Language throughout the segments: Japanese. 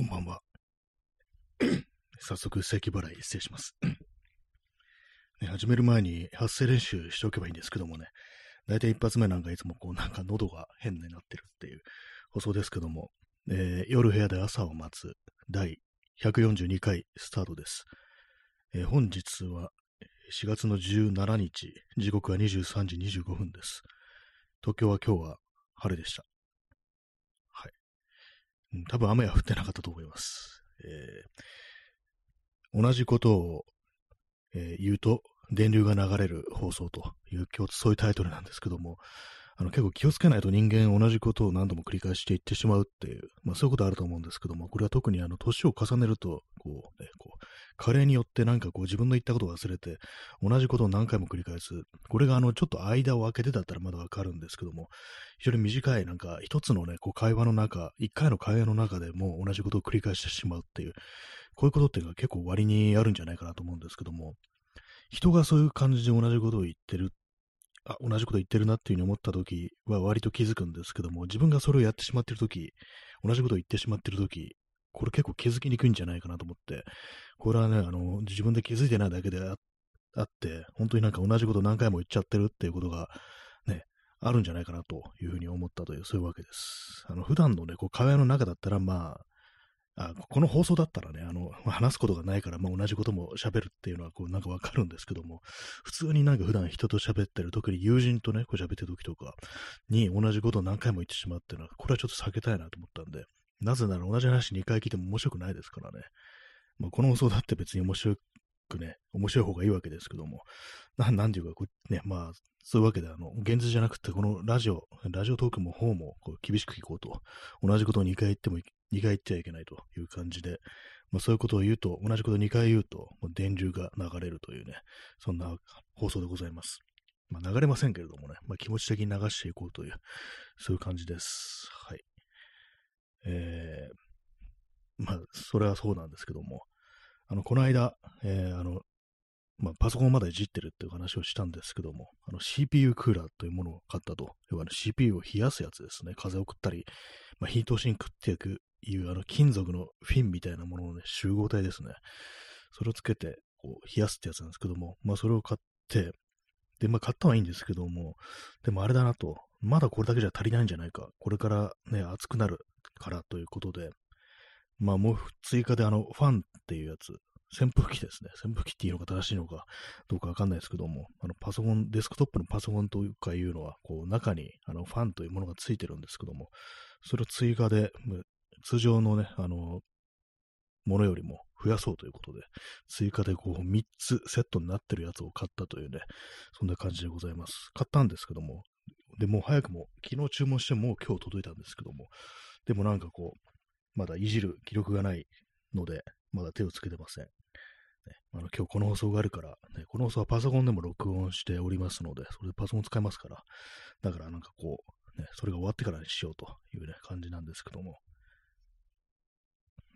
こんばんは。早速、咳払い失礼します。ね、始める前に発声練習しておけばいいんですけどもね、大体一発目なんかいつもこうなんか喉が変になってるっていう放送ですけども、えー、夜部屋で朝を待つ第142回スタートです。えー、本日は4月の17日、時刻は23時25分です。東京は今日は晴れでした。多分雨は降ってなかったと思います。えー、同じことを、えー、言うと、電流が流れる放送という、そういうタイトルなんですけども、あの結構気をつけないと人間同じことを何度も繰り返していってしまうっていう、まあそういうことあると思うんですけども、これは特にあの年を重ねると、こうね、こう、加齢によってなんかこう自分の言ったことを忘れて、同じことを何回も繰り返す。これがあのちょっと間を空けてだったらまだわかるんですけども、非常に短いなんか一つのね、こう会話の中、一回の会話の中でもう同じことを繰り返してしまうっていう、こういうことっていうのは結構割にあるんじゃないかなと思うんですけども、人がそういう感じで同じことを言ってるあ、同じこと言ってるなっていうふうに思った時は割と気づくんですけども、自分がそれをやってしまってる時、同じことを言ってしまってる時、これ結構気づきにくいんじゃないかなと思って、これはね、あの、自分で気づいてないだけであって、本当になんか同じこと何回も言っちゃってるっていうことが、ね、あるんじゃないかなというふうに思ったという、そういうわけです。あの、普段のね、こう、会話の中だったら、まあ、あこの放送だったらね、あの、話すことがないから、まあ、同じことも喋るっていうのは、こう、なんかわかるんですけども、普通になんか普段人と喋ってる、特に友人とね、こう喋ってる時とかに同じことを何回も言ってしまうっていうのは、これはちょっと避けたいなと思ったんで、なぜなら同じ話2回聞いても面白くないですからね。まあ、この放送だって別に面白くね、面白い方がいいわけですけども、ななんていうか、こうね、まあ、そういうわけで、あの、現実じゃなくて、このラジオ、ラジオトークも方も厳しく聞こうと、同じことを2回言っても、2回言っちゃいけないという感じで、まあ、そういうことを言うと、同じことを2回言うと、電流が流れるというね、そんな放送でございます。まあ、流れませんけれどもね、まあ、気持ち的に流していこうという、そういう感じです。はい。えー、まあ、それはそうなんですけども、あの、この間、えー、あの、まあ、パソコンまだいじってるっていう話をしたんですけども、CPU クーラーというものを買ったと。要は、CPU を冷やすやつですね。風を送ったり、まあ、ヒートシンクっていういうあの金属のフィンみたいなもののね、集合体ですね。それをつけて、こう、冷やすってやつなんですけども、まあ、それを買って、で、まあ、買ったはいいんですけども、でもあれだなと、まだこれだけじゃ足りないんじゃないか。これからね、暑くなるからということで、まあ、もう追加であの、ファンっていうやつ、扇風機ですね。扇風機っていうのが正しいのかどうかわかんないですけども、あのパソコン、デスクトップのパソコンというかいうのは、こう中にあのファンというものがついてるんですけども、それを追加で、通常のね、あの、ものよりも増やそうということで、追加でこう3つセットになってるやつを買ったというね、そんな感じでございます。買ったんですけども、で、もう早くも、昨日注文してもう今日届いたんですけども、でもなんかこう、まだいじる記録がないので、まだ手をつけてません。ね、あの今日この放送があるから、ね、この放送はパソコンでも録音しておりますので、それでパソコン使えますから、だからなんかこう、ね、それが終わってからにしようというね、感じなんですけども、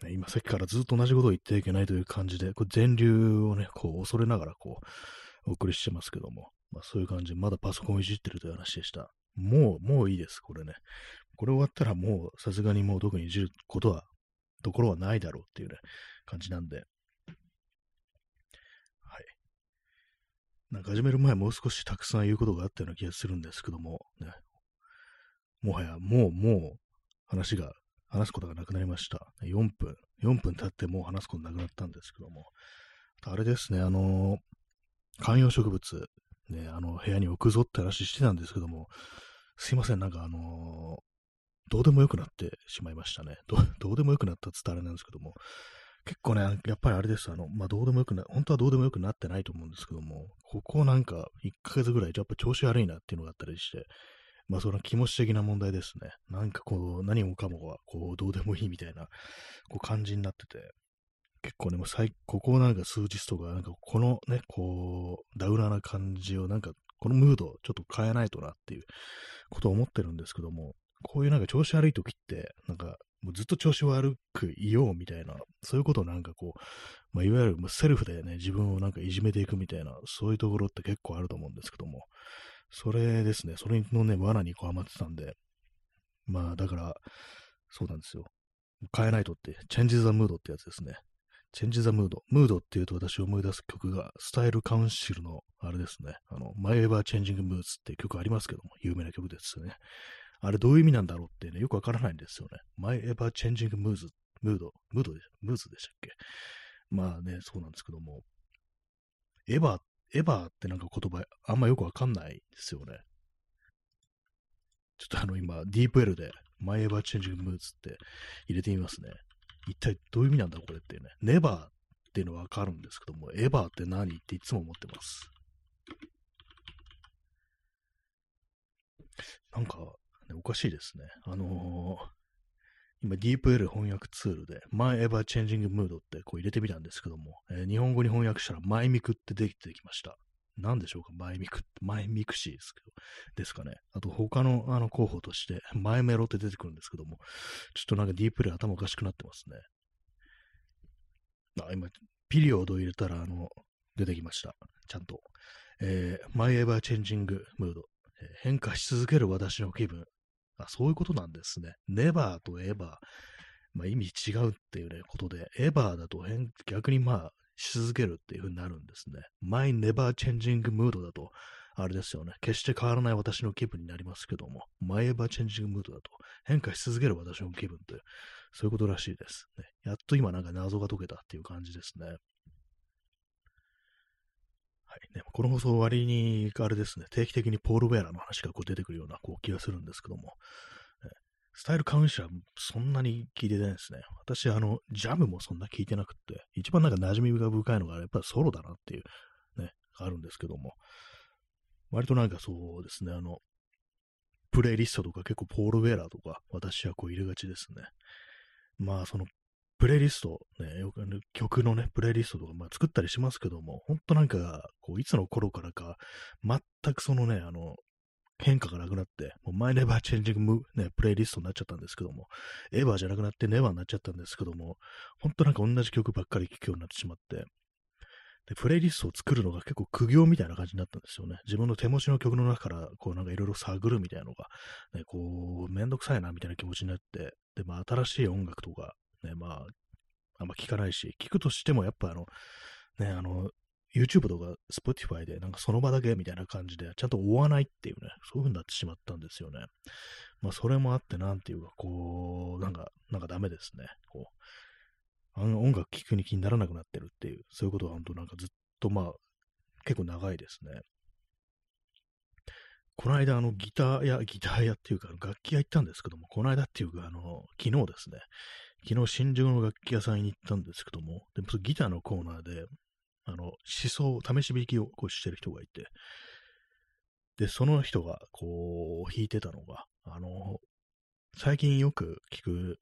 ね、今さっきからずっと同じことを言ってはいけないという感じで、これ電流をね、こう恐れながらこう、お送りしてますけども、まあそういう感じで、まだパソコンいじってるという話でした。もう、もういいです、これね。これ終わったらもうさすがにもう特にいじることは、ところはないだろうっていうね、感じなんで。はい。なんか始める前もう少したくさん言うことがあったような気がするんですけども、ね。もはやもうもう話が、話すことがなくなりました。4分、4分経ってもう話すことなくなったんですけども。あれですね、あの観葉植物、ね、あの部屋に置くぞって話してたんですけども、すいません、なんかあのどうでもよくなってしまいましたね。どうでもよくなったって言ったらあれなんですけども、結構ね、やっぱりあれです。あの、まあ、どうでもよくな、本当はどうでもよくなってないと思うんですけども、ここなんか1ヶ月ぐらい、やっぱ調子悪いなっていうのがあったりして、まあ、その気持ち的な問題ですね。なんかこう、何もかもが、こう、どうでもいいみたいな、こう、感じになってて、結構ね、もう最、ここなんか数日とか、なんかこのね、こう、ダウナーな感じを、なんか、このムード、ちょっと変えないとなっていうことを思ってるんですけども、こういうなんか調子悪い時って、なんか、もうずっと調子悪くいようみたいな、そういうことをなんかこう、まあ、いわゆるセルフでね、自分をなんかいじめていくみたいな、そういうところって結構あると思うんですけども、それですね、それのね、罠にこうハマってたんで、まあだから、そうなんですよ。変えないとって、チェンジザムードってやつですね。チェンジザムード。ムードっていうと私を思い出す曲が、スタイルカウンシルの、あれですね。あの、マイエバーチェンジングムーズっていう曲ありますけども、有名な曲ですよね。あれどういう意味なんだろうってね、よくわからないんですよね。マイエバーチェンジングムーズ、ムード、ムードで、ムーズでしたっけ？まあね、そうなんですけども、エヴァ、エヴァってなんか言葉あんまよくわかんないですよね。ちょっとあの今、ディープ L で、マイエバーチェンジングムーズって入れてみますね。一体どういう意味なんだ、これってね。ネバーっていうのはわかるんですけども、エバーって何っていつも思ってます。なんか、ね、おかしいですね。あのー、今 DeepL 翻訳ツールで My Ever Changing Mood ってこう入れてみたんですけども、えー、日本語に翻訳したらマイミクって出てきました。何でしょうか？マイミクって、マイミクシーですけど、ですかね。あと他のあの候補として、マイメロって出てくるんですけども、ちょっとなんか DeepL 頭おかしくなってますね。あ、今、ピリオド入れたら、あの、出てきました。ちゃんと。えー、My Ever Changing Mood、え、変化し続ける私の気分。あ、そういうことなんですね。Never と Ever。まあ、意味違うっていうね、ことで、Ever だと変、逆にまあ、し続けるっていう風になるんですね。My Never Changing Mood だと、あれですよね。決して変わらない私の気分になりますけども、My Ever Changing Mood だと、変化し続ける私の気分という、そういうことらしいです、ね。やっと今なんか謎が解けたっていう感じですね。はいね、この放送割に、あれですね、定期的にポール・ウェアラの話がこう出てくるようなこう気がするんですけどもえ、スタイルカウンシャーそんなに聞いてないですね。私、あの、ジャムもそんな聞いてなくって、一番なんか馴染みが深いのがやっぱりソロだなっていう、ね、あるんですけども、割となんかそうですね、あの、プレイリストとか結構ポール・ウェラーとか私はこう入れがちですね。まあそのプレイリスト、ね、よく曲のね、プレイリストとか、まあ、作ったりしますけども、ほんとなんか、こう、いつの頃からか、全くそのね、あの、変化がなくなって、もうマイネバーチェンジングね、プレイリストになっちゃったんですけども、エヴァじゃなくなってネバーになっちゃったんですけども、ほんとなんか同じ曲ばっかり聴くようになってしまって、で、プレイリストを作るのが結構苦行みたいな感じになったんですよね。自分の手持ちの曲の中から、こうなんかいろいろ探るみたいなのが、ね、こう、めんどくさいなみたいな気持ちになって、で、まあ新しい音楽とか、ね、まあ、あんま聞かないし、聞くとしてもやっぱあの、ね、あの、YouTube とか Spotify でなんかその場だけみたいな感じでちゃんと追わないっていうね、そういう風になってしまったんですよね。まあそれもあってなんていうかこう、なんか、なんかダメですね。こう、あの音楽聴くに気にならなくなってるっていう、そういうことは本当なんかずっとまあ結構長いですね。この間、あの、ギター屋、ギター屋っていうか、楽器屋行ったんですけども、この間っていうか、あの、昨日ですね、昨日新宿の楽器屋さんに行ったんですけども、でもギターのコーナーで、あの、思想、試し弾きをこうしてる人がいて、で、その人がこう弾いてたのが、あの、最近よく聞く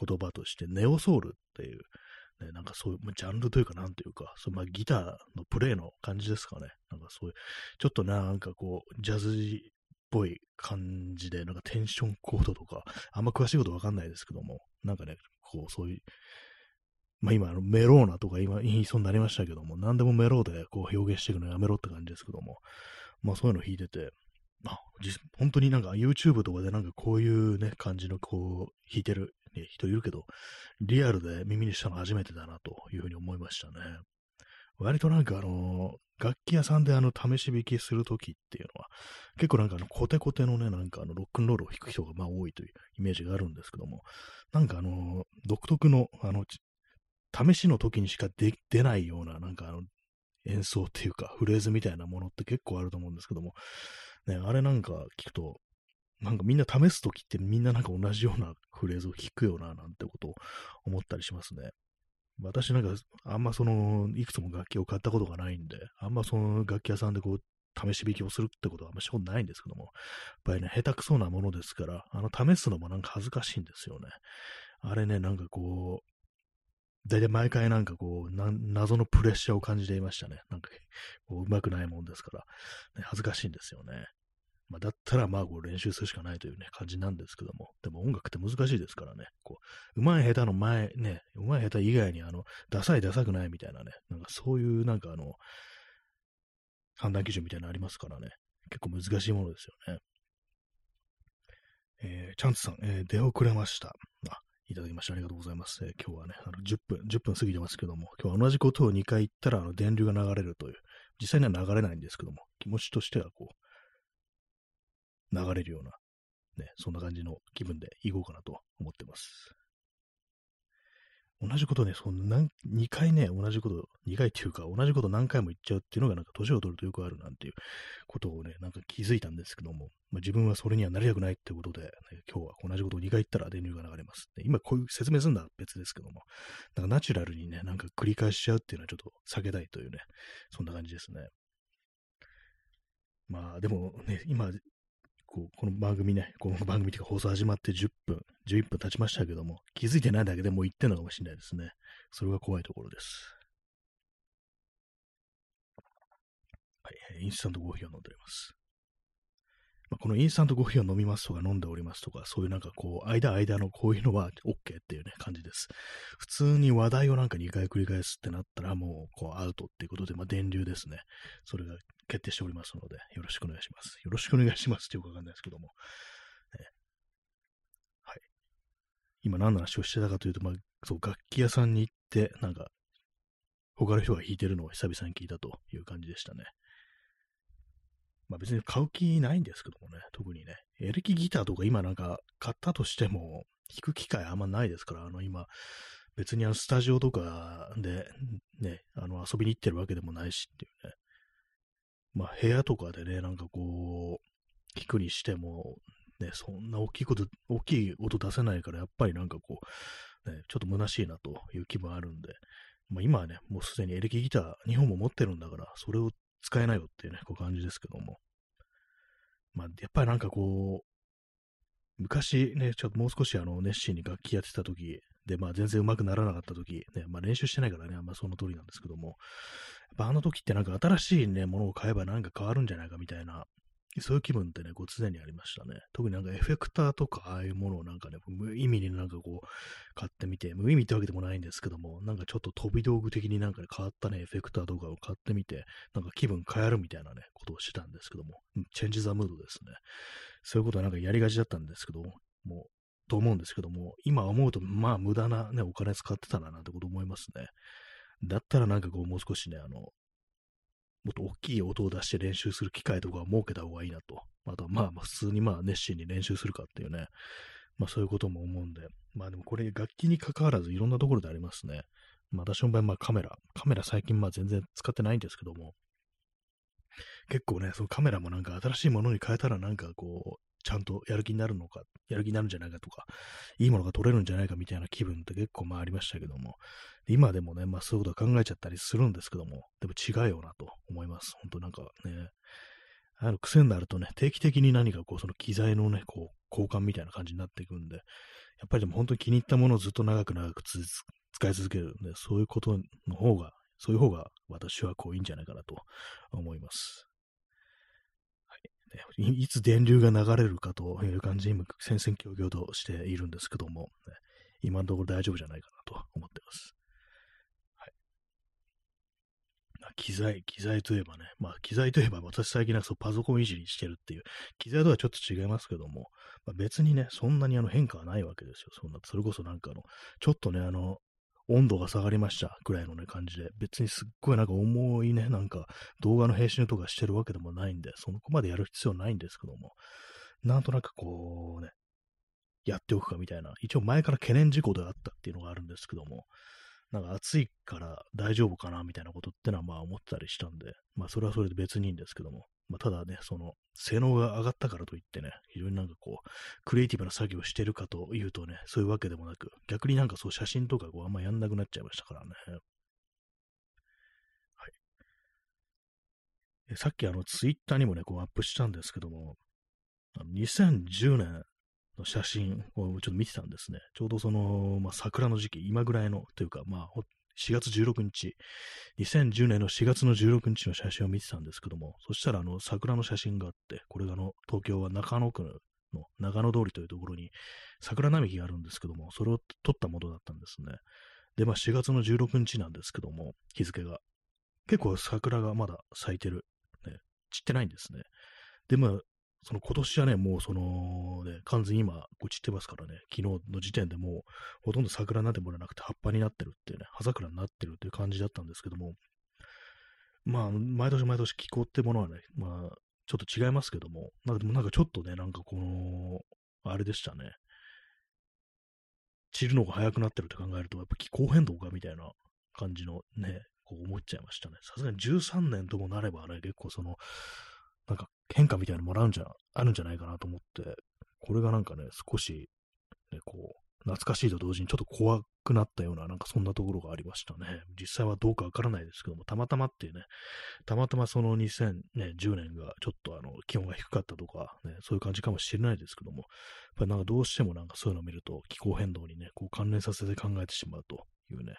言葉として、ネオソウルっていう、ね、なんかそういう、ジャンルというか、なんというか、そまあ、ギターのプレイの感じですかね。なんかそういう、ちょっとなんかこう、ジャズぽい感じで、なんかテンションコードとか、あんま詳しいことわかんないですけども、なんかね、こう、そういう、まあ今、あのメローナとか今言いそうになりましたけども、何でもメローでこう表現していくのやめろって感じですけども、まあそういうの弾いてて、まあ、本当になんか YouTube とかでなんかこういうね、感じのこう弾いてる、ね、人いるけど、リアルで耳にしたの初めてだなというふうに思いましたね。割となんかあの、楽器屋さんであの、試し弾きするときっていうのは、結構なんかあの、コテコテのね、なんかあの、ロックンロールを弾く人がまあ多いというイメージがあるんですけども、なんかあの、独特の、あの、試しの時にしか出ないような、なんかあの、演奏っていうか、フレーズみたいなものって結構あると思うんですけども、ね、あれなんか聞くと、なんかみんな試すときってみんななんか同じようなフレーズを弾くよな、なんてことを思ったりしますね。私なんか、あんまその、いくつも楽器を買ったことがないんで、あんまその楽器屋さんでこう、試し弾きをするってことはあんましたことないんですけども、やっぱりね、下手くそなものですから、あの、試すのもなんか恥ずかしいんですよね。あれね、なんかこう、大体毎回なんかこう、謎のプレッシャーを感じていましたね。なんか、こう、うまくないもんですから、ね、恥ずかしいんですよね。まあ、だったらまあこう練習するしかないというね、感じなんですけども、でも音楽って難しいですからね、こう、上手い下手の前、ね、上手い下手以外にあの、ダサいダサくないみたいなね、なんかそういうなんかあの、判断基準みたいなのありますからね、結構難しいものですよね。えー、チャンツさん、えー、出遅れました。あ、いただきましてありがとうございます。えー、今日はね、あの10分、10分過ぎてますけども、今日は同じことを2回言ったら、あの、電流が流れるという、実際には流れないんですけども、気持ちとしてはこう、流れるような、ね、そんな感じの気分でいこうかなと思ってます。同じことね、その何、2回ね、同じこと、2回っていうか、同じこと何回も言っちゃうっていうのが、なんか、年を取るとよくあるなんていうことをね、なんか気づいたんですけども、まあ、自分はそれにはなりたくないってことで、ね、今日は同じことを2回言ったら電流が流れます。今、こういう説明するのは別ですけども、なんかナチュラルにね、なんか繰り返しちゃうっていうのはちょっと避けたいというね、そんな感じですね。まあ、でもね、今、こう、この番組ね、この番組というか放送始まって10分、11分経ちましたけども、気づいてないだけでもう言ってんのかもしれないですね。それが怖いところです。はい、インスタントコーヒーを飲んでおります。まあ、このインスタントコーヒーを飲みますとか飲んでおりますとか、そういうなんかこう、間間のこういうのは OK っていうね、感じです。普通に話題をなんか2回繰り返すってなったらもう、こう、アウトっていうことで、まあ、電流ですね。それが決定しておりますので、よろしくお願いします。よろしくお願いしますってよくわかんないですけども。はい。今何の話をしてたかというと、まあ、そう、楽器屋さんに行って、なんか、他の人が弾いてるのを久々に聞いたという感じでしたね。まあ別に買う気ないんですけどもね、特にね。エレキギターとか今なんか買ったとしても、弾く機会あんまないですから、あの今、別にあのスタジオとかでね、あの遊びに行ってるわけでもないしっていうね。まあ部屋とかでね、なんかこう、弾くにしても、ね、そんな大きいこと、大きい音出せないから、やっぱりなんかこう、ね、ちょっと虚しいなという気分あるんで、まあ今はね、もうすでにエレキギター2本も持ってるんだから、それを使えないよっていうね、こう感じですけども。まあ、やっぱりなんかこう、昔ね、ちょっともう少しあの熱心に楽器やってた時で、まあ全然上手くならなかった時、ね、まあ練習してないからね、あんまその通りなんですけども、やっぱあの時ってなんか新しいね、ものを買えばなんか変わるんじゃないかみたいなそういう気分ってね、こう常にありましたね。特になんかエフェクターとか、ああいうものをなんかね、無意味になんかこう、買ってみて、無意味ってわけでもないんですけども、なんかちょっと飛び道具的になんか、ね、変わったね、エフェクターとかを買ってみて、なんか気分変えるみたいなね、ことをしてたんですけどもん、チェンジザムードですね。そういうことはなんかやりがちだったんですけども、もう、と思うんですけども、今思うと、まあ無駄なね、お金使ってたななんてこと思いますね。だったらなんかこう、もう少しね、あの、もっと大きい音を出して練習する機会とかを設けた方がいいなと。あとはまあ普通にまあ熱心に練習するかっていうね。まあそういうことも思うんで。まあでもこれ楽器に関わらずいろんなところでありますね。まあ私の場合まあカメラ。カメラ最近まあ全然使ってないんですけども。結構ね、そのカメラもなんか新しいものに変えたらなんかこう、ちゃんとやる気になるのか、やる気になるんじゃないかとか、いいものが撮れるんじゃないかみたいな気分って結構まあありましたけども、今でもね、まあそういうことは考えちゃったりするんですけども、でも違うよなと思います。本当なんかね、あの癖になるとね、定期的に何かこう、その機材のね、こう、交換みたいな感じになっていくんで、やっぱりでも本当に気に入ったものをずっと長く長く使い続けるんで、そういうことの方が、そういう方が私はこういいんじゃないかなと思います。はい、いつ電流が流れるかという感じに戦々恐々としているんですけども、ね、今のところ大丈夫じゃないかなと思ってます。機材、機材といえばね、まあ機材といえば私最近なんかそうパソコンいじりしてるっていう、機材とはちょっと違いますけども、まあ、別にね、そんなにあの変化はないわけですよ。そんな、それこそなんかあの、ちょっとね、あの、温度が下がりましたぐらいのね、感じで、別にすっごいなんか重いね、なんか動画の編集とかしてるわけでもないんで、そこまでやる必要ないんですけども、なんとなくこうね、やっておくかみたいな、一応前から懸念事項であったっていうのがあるんですけども、なんか暑いから大丈夫かなみたいなことってのはまあ思ったりしたんで、まあそれはそれで別にいいんですけども、まあただね、その性能が上がったからといってね、非常になんかこう、クリエイティブな作業をしてるかというとね、そういうわけでもなく、逆になんかそう写真とかこうあんまやんなくなっちゃいましたからね。はい。さっきあのツイッターにもね、こうアップしたんですけども、2010年の写真をちょっと見てたんですね。ちょうどその、まあ、桜の時期、今ぐらいの、というか、まあ、4月16日、2010年の4月の16日の写真を見てたんですけども、そしたらあの桜の写真があって、これがあの東京は中野区の長野通りというところに桜並木があるんですけども、それを撮ったものだったんですね。で、まあ4月の16日なんですけども、日付が。結構桜がまだ咲いてる。ね、散ってないんですね。で、まあ、その今年はね、もうその、ね、完全に今、こう散ってますからね、昨日の時点でもう、ほとんど桜なってもらなくて葉っぱになってるっていうね、葉桜になってるっていう感じだったんですけども、まあ、毎年毎年気候ってものはね、まあ、ちょっと違いますけども、なんかでもなんかちょっとね、なんかこの、あれでしたね。散るのが早くなってるって考えると、やっぱ気候変動かみたいな感じのね、こう思っちゃいましたね。さすがに13年ともなればね、結構その、なんか変化みたいなのもらうんじゃ、あるんじゃないかなと思って、これがなんかね、少し、ね、こう、懐かしいと同時にちょっと怖くなったような、なんかそんなところがありましたね。実際はどうかわからないですけども、たまたまっていうね、たまたまその2010年がちょっとあの気温が低かったとか、ね、そういう感じかもしれないですけども、やっぱりなんかどうしてもなんかそういうのを見ると気候変動にね、こう関連させて考えてしまうというね、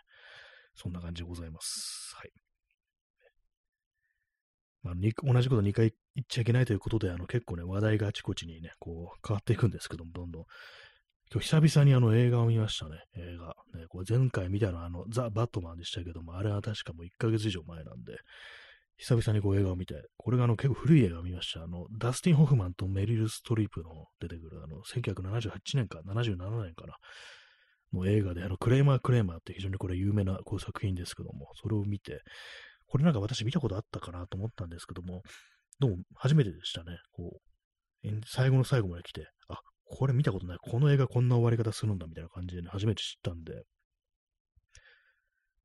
そんな感じでございます。はい。まあ、同じこと2回言っちゃいけないということで、あの結構ね、話題があちこちにね、こう変わっていくんですけども、どんどん。今日久々にあの映画を見ましたね、映画。ね、これ前回見たのはあの、ザ・バットマンでしたけども、あれは確かもう1ヶ月以上前なんで、久々にこう映画を見て、これがあの結構古い映画を見ました。あの、ダスティン・ホフマンとメリル・ストリープの出てくる、あの、1978年か、77年かな、の映画で、あの、クレーマー・クレーマーって非常にこれ有名なこう作品ですけども、それを見て、これなんか私見たことあったかなと思ったんですけども、どうも初めてでしたね。こう、最後の最後まで来て、あ、これ見たことない。この映画こんな終わり方するんだみたいな感じでね、初めて知ったんで。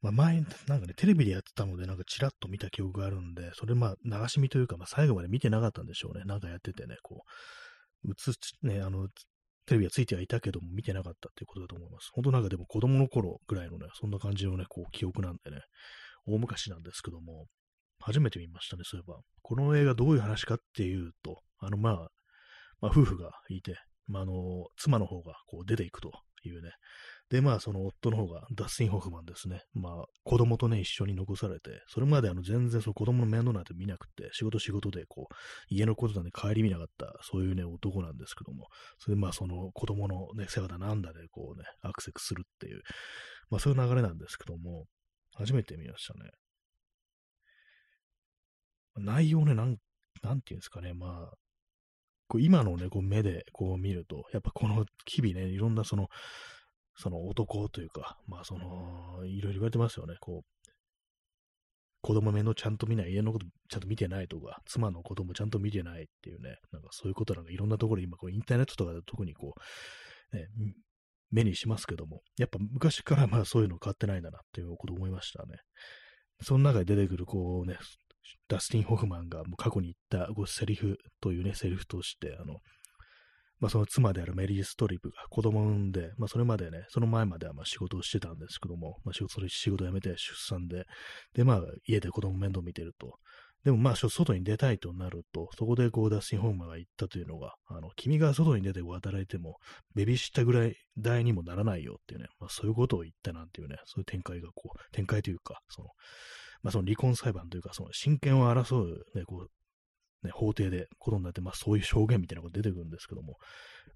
まあ前、なんかね、テレビでやってたので、なんかチラッと見た記憶があるんで、それまあ流し見というか、まあ最後まで見てなかったんでしょうね。なんかやっててね、こう、映つ、ね、あの、テレビはついてはいたけども見てなかったっていうことだと思います。本当なんかでも子供の頃ぐらいのね、そんな感じのね、こう記憶なんでね、大昔なんですけども、初めて見ましたね、そういえば。この映画どういう話かっていうと、あのまあ、まあ夫婦がいて、まあ、あの、妻の方がこう出ていくというね。で、まあ、その夫の方がダスティン・ホフマンですね。まあ、子供とね、一緒に残されて、それまであの全然その子供の面倒なんて見なくて、仕事仕事でこう、家のことなんで帰り見なかった、そういうね、男なんですけども、それでまあ、その子供のね、世話だなんだでこうね、アクセスするっていう、まあ、そういう流れなんですけども、初めて見ましたね。内容ね、なん、なんていうんですかね、まあ、こう今のね、こう目でこう見ると、やっぱこの日々ね、いろんなその、その男というか、まあその、いろいろ言われてますよね、こう、子供面倒ちゃんと見ない、家のことちゃんと見てないとか、妻の子供ちゃんと見てないっていうね、なんかそういうことなんかいろんなところ今こうインターネットとかで特にこう、ね、目にしますけども、やっぱ昔からまあそういうの変わってないんだなっていうこと思いましたね。その中で出てくるこうね、ダスティン・ホフマンがもう過去に言ったごセリフというね、セリフとして、あの、まあ、その妻であるメリー・ストリップが子供を産んで、まあ、それまでね、その前まではまあ仕事をしてたんですけども、まあ、仕事、それ仕事辞めて出産で、で、まあ、家で子供面倒見てると。でもまあ、外に出たいとなると、そこでこう、ダスティン・ホフマンが言ったというのが、あの、君が外に出て働いても、ベビーシッターぐらい代にもならないよっていうね、まあ、そういうことを言ったなんていうね、そういう展開がこう、展開というか、その、まあ、その離婚裁判というか、その親権を争う、ね、こう、ね、法廷でことになって、まあ、そういう証言みたいなこと出てくるんですけども、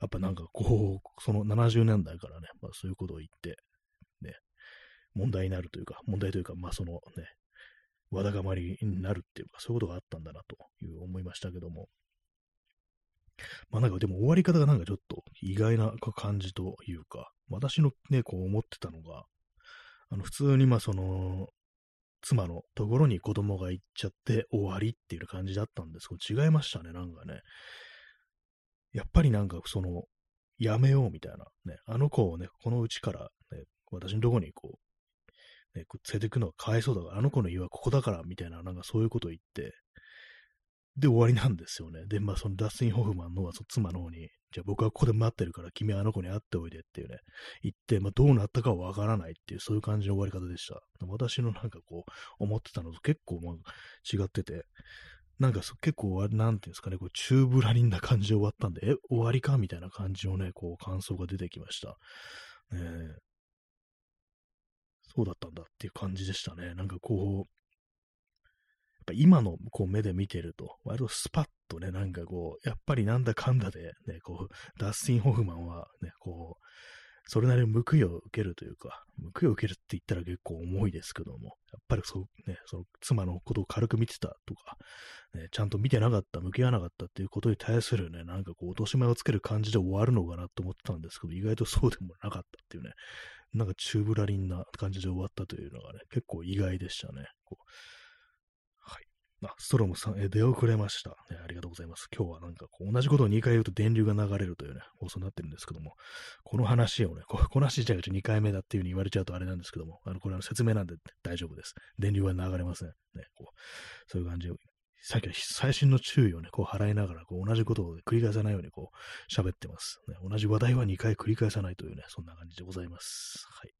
やっぱなんかこう、その70年代からね、まあ、そういうことを言って、ね、問題になるというか、問題というか、まあ、そのね、わだかまりになるっていうか、そういうことがあったんだなという思いましたけども、まあなんかでも終わり方がなんかちょっと意外な感じというか、私のね、こう思ってたのが、あの普通にまあその、妻のところに子供が行っちゃって終わりっていう感じだったんです。けど、違いましたね、なんかね。やっぱりなんかその、やめようみたいな、ね、あの子をね、このうちから、ね、私のとこにこう、ね、連れてくのがかわいそうだから、あの子の家はここだから、みたいな、なんかそういうことを言って、で、終わりなんですよね。で、まあ、そのダスティン・ホフマンの妻の方に、じゃあ僕はここで待ってるから、君はあの子に会っておいでっていうね、言って、まあ、どうなったかはわからないっていう、そういう感じの終わり方でした。私のなんかこう、思ってたのと結構まあ違ってて、なんか結構、なんていうんですかね、こう、チューブラリンな感じで終わったんで、え、終わりか？みたいな感じのね、こう、感想が出てきました。ねそうだったんだっていう感じでしたね。なんかこう、やっぱ今のこう目で見てると、割とスパッとね、なんかこう、やっぱりなんだかんだで、ね、こう、ダスティン・ホフマンはね、こう、それなりに報いを受けるというか、報いを受けるって言ったら結構重いですけども、やっぱりそう、ね、その妻のことを軽く見てたとか、ね、ちゃんと見てなかった、向き合わなかったっていうことに対するね、なんかこう、落とし前をつける感じで終わるのかなと思ってたんですけど、意外とそうでもなかったっていうね、なんかチューブラリンな感じで終わったというのがね、結構意外でしたね。はい。あ、ストロムさん、え、出遅れました、ね。ありがとうございます。今日はなんかこう同じことを2回言うと電流が流れるというね、放送になってるんですけども、この話をね、ここの話自体が2回目だっていう風に言われちゃうとあれなんですけども、あの、これは説明なんで大丈夫です。電流は流れません。ね、こう、そういう感じさっきは最新の注意をね、こう払いながら、こう同じことを繰り返さないようにこう喋ってます、ね。同じ話題は2回繰り返さないというね、そんな感じでございます。はい。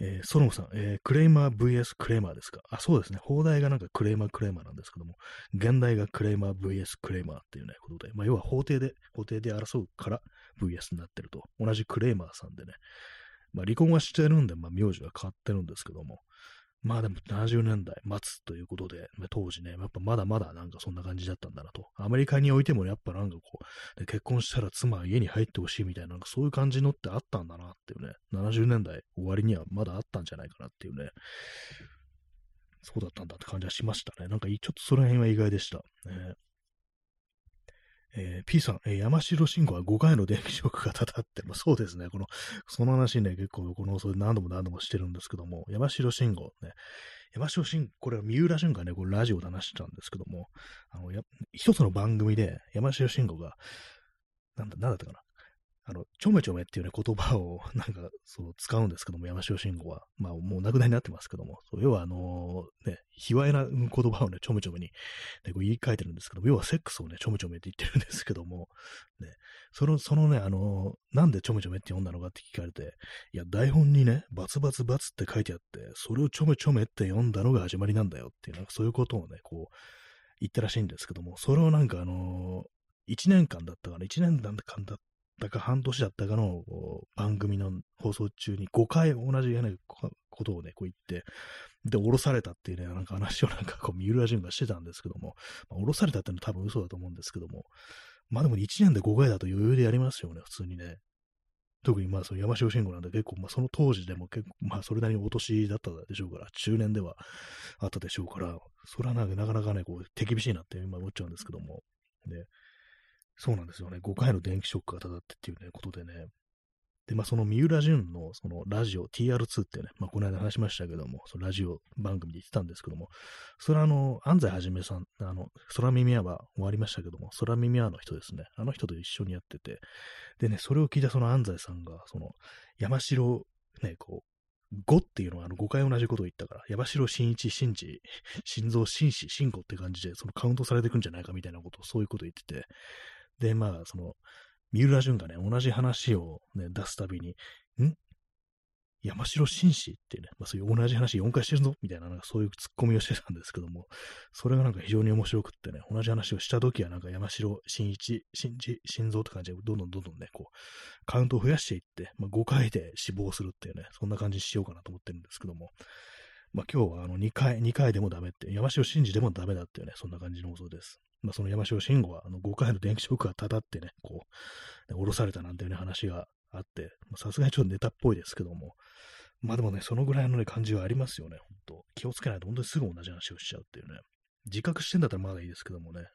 えー、ソロモさん、えー、クレイマー VS クレーマーですか？あ、そうですね。放題がなんかクレイマークレーマーなんですけども、現代がクレイマー VS クレーマーっていうね、ことで、まあ、要は法廷で、法廷で争うから VS になってると。同じクレイマーさんでね。まあ、離婚はしてるんで、まあ、名字は変わってるんですけども、まあでも70年代末ということで、当時ね、やっぱまだまだなんかそんな感じだったんだなと。アメリカにおいてもやっぱなんかこう、結婚したら妻は家に入ってほしいみたいな、なんかそういう感じのってあったんだなっていうね、70年代終わりにはまだあったんじゃないかなっていうね、そうだったんだって感じはしましたね。なんかちょっとその辺は意外でした。ね、えー、P さん、えー、山城慎吾は5回の電気ショックがたたって、まあ、そうですね、この、その話ね、結構この放送で何度も何度もしてるんですけども、山城慎吾、ね、山城慎吾、これは三浦淳がね、これラジオで話してたんですけども、あの、や一つの番組で山城慎吾が、なんだ、なんだったかな、あの、ちょめちょめっていうね、言葉を なんか、そう、使うんですけども、山城慎吾は。まあ、もう亡くなりになってますけども、そう要はあのー、ね、卑猥な言葉をね、ちょめちょめに、ね、こう言い換えてるんですけども、要はセックスをね、ちょめちょめって言ってるんですけども、ね、その、そのね、あのー、なんでちょめちょめって読んだのかって聞かれて、いや、台本にね、バツバツバツって書いてあって、それをちょめちょめって読んだのが始まりなんだよっていう、なんかそういうことをね、こう、言ったらしいんですけども、それをなんかあのー、1年間だったかな、1年間だっったか半年だったかの番組の放送中に5回同じようなことをね、こう言って、で、降ろされたっていうね、なんか話をなんかこう、三浦淳がしてたんですけども、まあ、降ろされたってのは多分嘘だと思うんですけども、まあでも1年で5回だと余裕でやりますよね、普通にね。特にまあその山城慎吾なんで結構まあその当時でも結構まあそれなりにお年だったでしょうから、中年ではあったでしょうから、それはなかなかね、こう手厳しいなって今思っちゃうんですけども、で、そうなんですよね。5回の電気ショックがたたってっていうね、ことでね。で、まあ、その三浦淳のそのラジオ TR2 ってね、まあ、この間話しましたけども、そのラジオ番組で言ってたんですけども、それはあの、安西はじめさん、あの、空耳アは終わりましたけども、空耳アの人ですね。あの人と一緒にやってて、でね、それを聞いたその安西さんが、その、山城、ね、こう、5っていうのはあの5回同じことを言ったから、山城新一、新次、心臓、心死、心子って感じで、そのカウントされていくんじゃないかみたいなことを、そういうことを言ってて、で、まあ、その、三浦淳がね、同じ話をね、出すたびに、ん？山城紳士ってね、まあ、そういう同じ話4回してるぞみたいな、なんかそういうツッコミをしてたんですけども、それがなんか非常に面白くってね、同じ話をしたときはなんか山城真一、新一、心臓って感じで、どんどんどんどんね、こう、カウントを増やしていって、まあ、5回で死亡するっていうね、そんな感じにしようかなと思ってるんですけども、まあ今日はあの2回、2回でもダメって、山城真司でもダメだっていうね、そんな感じの放送です。まあその山城慎吾はあの5回の電気ショックがたたってね、こう、降ろされたなんていうね話があって、さすがにちょっとネタっぽいですけども、まあでもね、そのぐらいのね、感じはありますよね、本当気をつけないと本当にすぐ同じ話をしちゃうっていうね。自覚してんだったらまだいいですけどもね。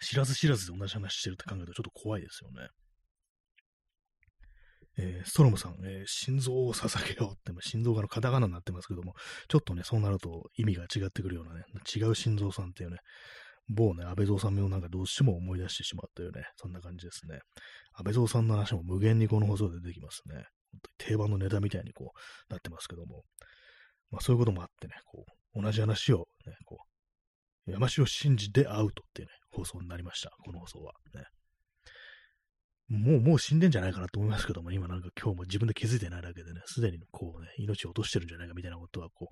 知らず知らずで同じ話してるって考えるとちょっと怖いですよね。えー、ストロムさん、えー、心臓を捧げようって、心臓がのカタカナになってますけども、ちょっとね、そうなると意味が違ってくるようなね、違う心臓さんっていうね、某ね、安倍蔵さんをなんかどうしても思い出してしまったよね、そんな感じですね。安倍蔵さんの話も無限にこの放送で出てきますね。本当に定番のネタみたいにこう、なってますけども。まあそういうこともあってね、こう、同じ話をね、こう、山城信じてアウトっていうね、放送になりました。この放送は。ね。もう、もう死んでんじゃないかなと思いますけども、今なんか今日も自分で気づいてないだけでね、すでにこうね、命を落としてるんじゃないかみたいなことはこ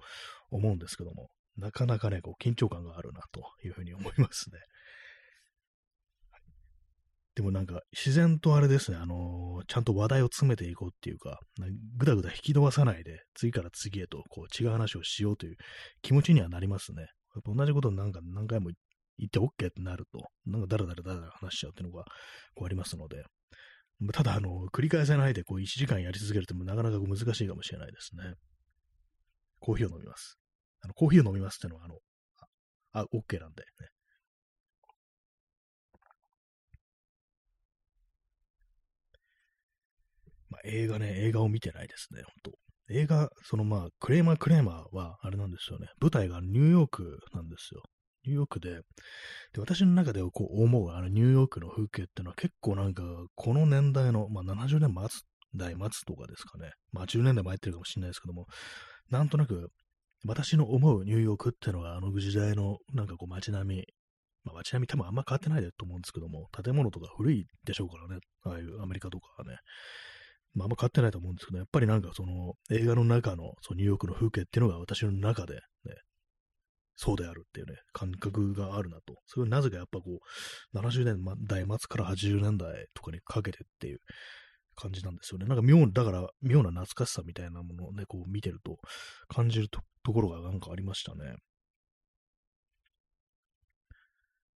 う、思うんですけども、なかなかね、こう、緊張感があるなというふうに思いますね。でもなんか、自然とあれですね、あのー、ちゃんと話題を詰めていこうっていうか、ぐだぐだ引き伸ばさないで、次から次へと、こう、違う話をしようという気持ちにはなりますね。やっぱ同じことなんか何回も言って OK ってなると、なんかダラダラダラダラ話しちゃうっていうのがこうありますので、ただ、あの、繰り返さないでこう1時間やり続けるってもなかなか難しいかもしれないですね。コーヒーを飲みます。あの、コーヒーを飲みますってのは、あの、あ、OK なんで、ね。まあ、映画ね、映画を見てないですね、本当映画、そのまあ、クレーマークレーマーは、あれなんですよね。舞台がニューヨークなんですよ。ニューヨークで、で私の中でこう思うあのニューヨークの風景ってのは結構なんか、この年代の、まあ70年末代末とかですかね。まあ10年代も入ってるかもしれないですけども、なんとなく私の思うニューヨークってのはあの時代のなんかこう街並み、まあ、街並み多分あんま変わってないと思うんですけども、建物とか古いでしょうからね。ああいうアメリカとかはね。まあ、あんま変わってないと思うんですけど、やっぱりなんかその映画の中のそのニューヨークの風景っていうのが私の中で、そうであるっていうね、感覚があるなと。それなぜかやっぱこう、70年代末から80年代とかにかけてっていう感じなんですよね。なんか妙、だから妙な懐かしさみたいなものをね、こう見てると感じるところがなんかありましたね。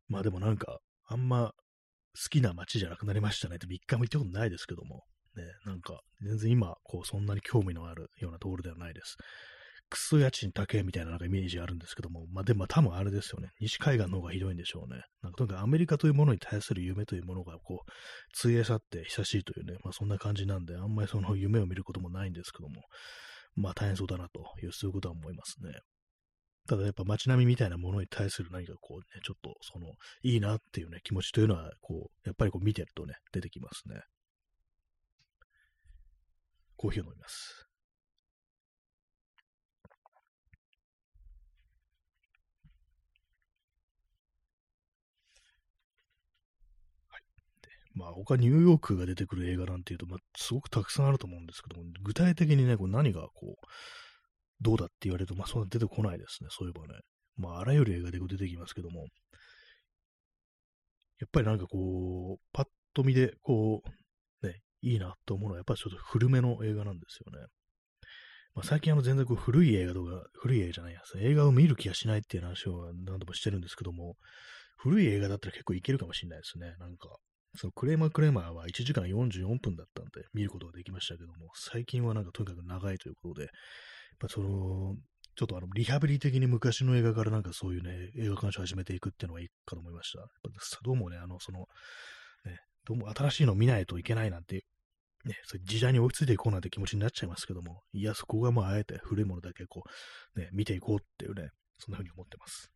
まあでもなんか、あんま好きな街じゃなくなりましたねって3日も行ったことないですけども、ね、なんか全然今、こうそんなに興味のあるようなところではないです。クソ家賃高えみたいななんかイメージあるんですけども、まあでも多分あれですよね。西海岸の方がひどいんでしょうね。なんかとにかくアメリカというものに対する夢というものがこう、つい去って久しいというね、まあそんな感じなんで、あんまりその夢を見ることもないんですけども、まあ大変そうだなという、そういうことは思いますね。ただやっぱ街並みみたいなものに対する何かこうね、ちょっとその、いいなっていうね、気持ちというのは、こう、やっぱりこう見てるとね、出てきますね。コーヒーを飲みます。まあ他ニューヨークが出てくる映画なんていうと、まあすごくたくさんあると思うんですけども、具体的にね、こう何がこう、どうだって言われると、まあそんな出てこないですね、そういえばね。まああらゆる映画で出てきますけども、やっぱりなんかこう、パッと見でこう、ね、いいなと思うのは、やっぱりちょっと古めの映画なんですよね。まあ、最近あの全然こう古い映画とか、古い映画じゃないやつ、映画を見る気がしないっていう話を何度もしてるんですけども、古い映画だったら結構いけるかもしれないですね。なんか、そのクレーマークレーマーは1時間44分だったんで見ることができましたけども、最近はなんかとにかく長いということで、やっぱその、ちょっとあの、リハビリ的に昔の映画からなんかそういうね、映画鑑賞を始めていくっていうのがいいかと思いました。やっぱどうもね、あの、その、ね、どうも新しいの見ないといけないなんて、ね、そ時代に追いついていこうなんて気持ちになっちゃいますけども、いや、そこがもうあえて古いものだけこう、ね、見ていこうっていうね、そんな風に思ってます。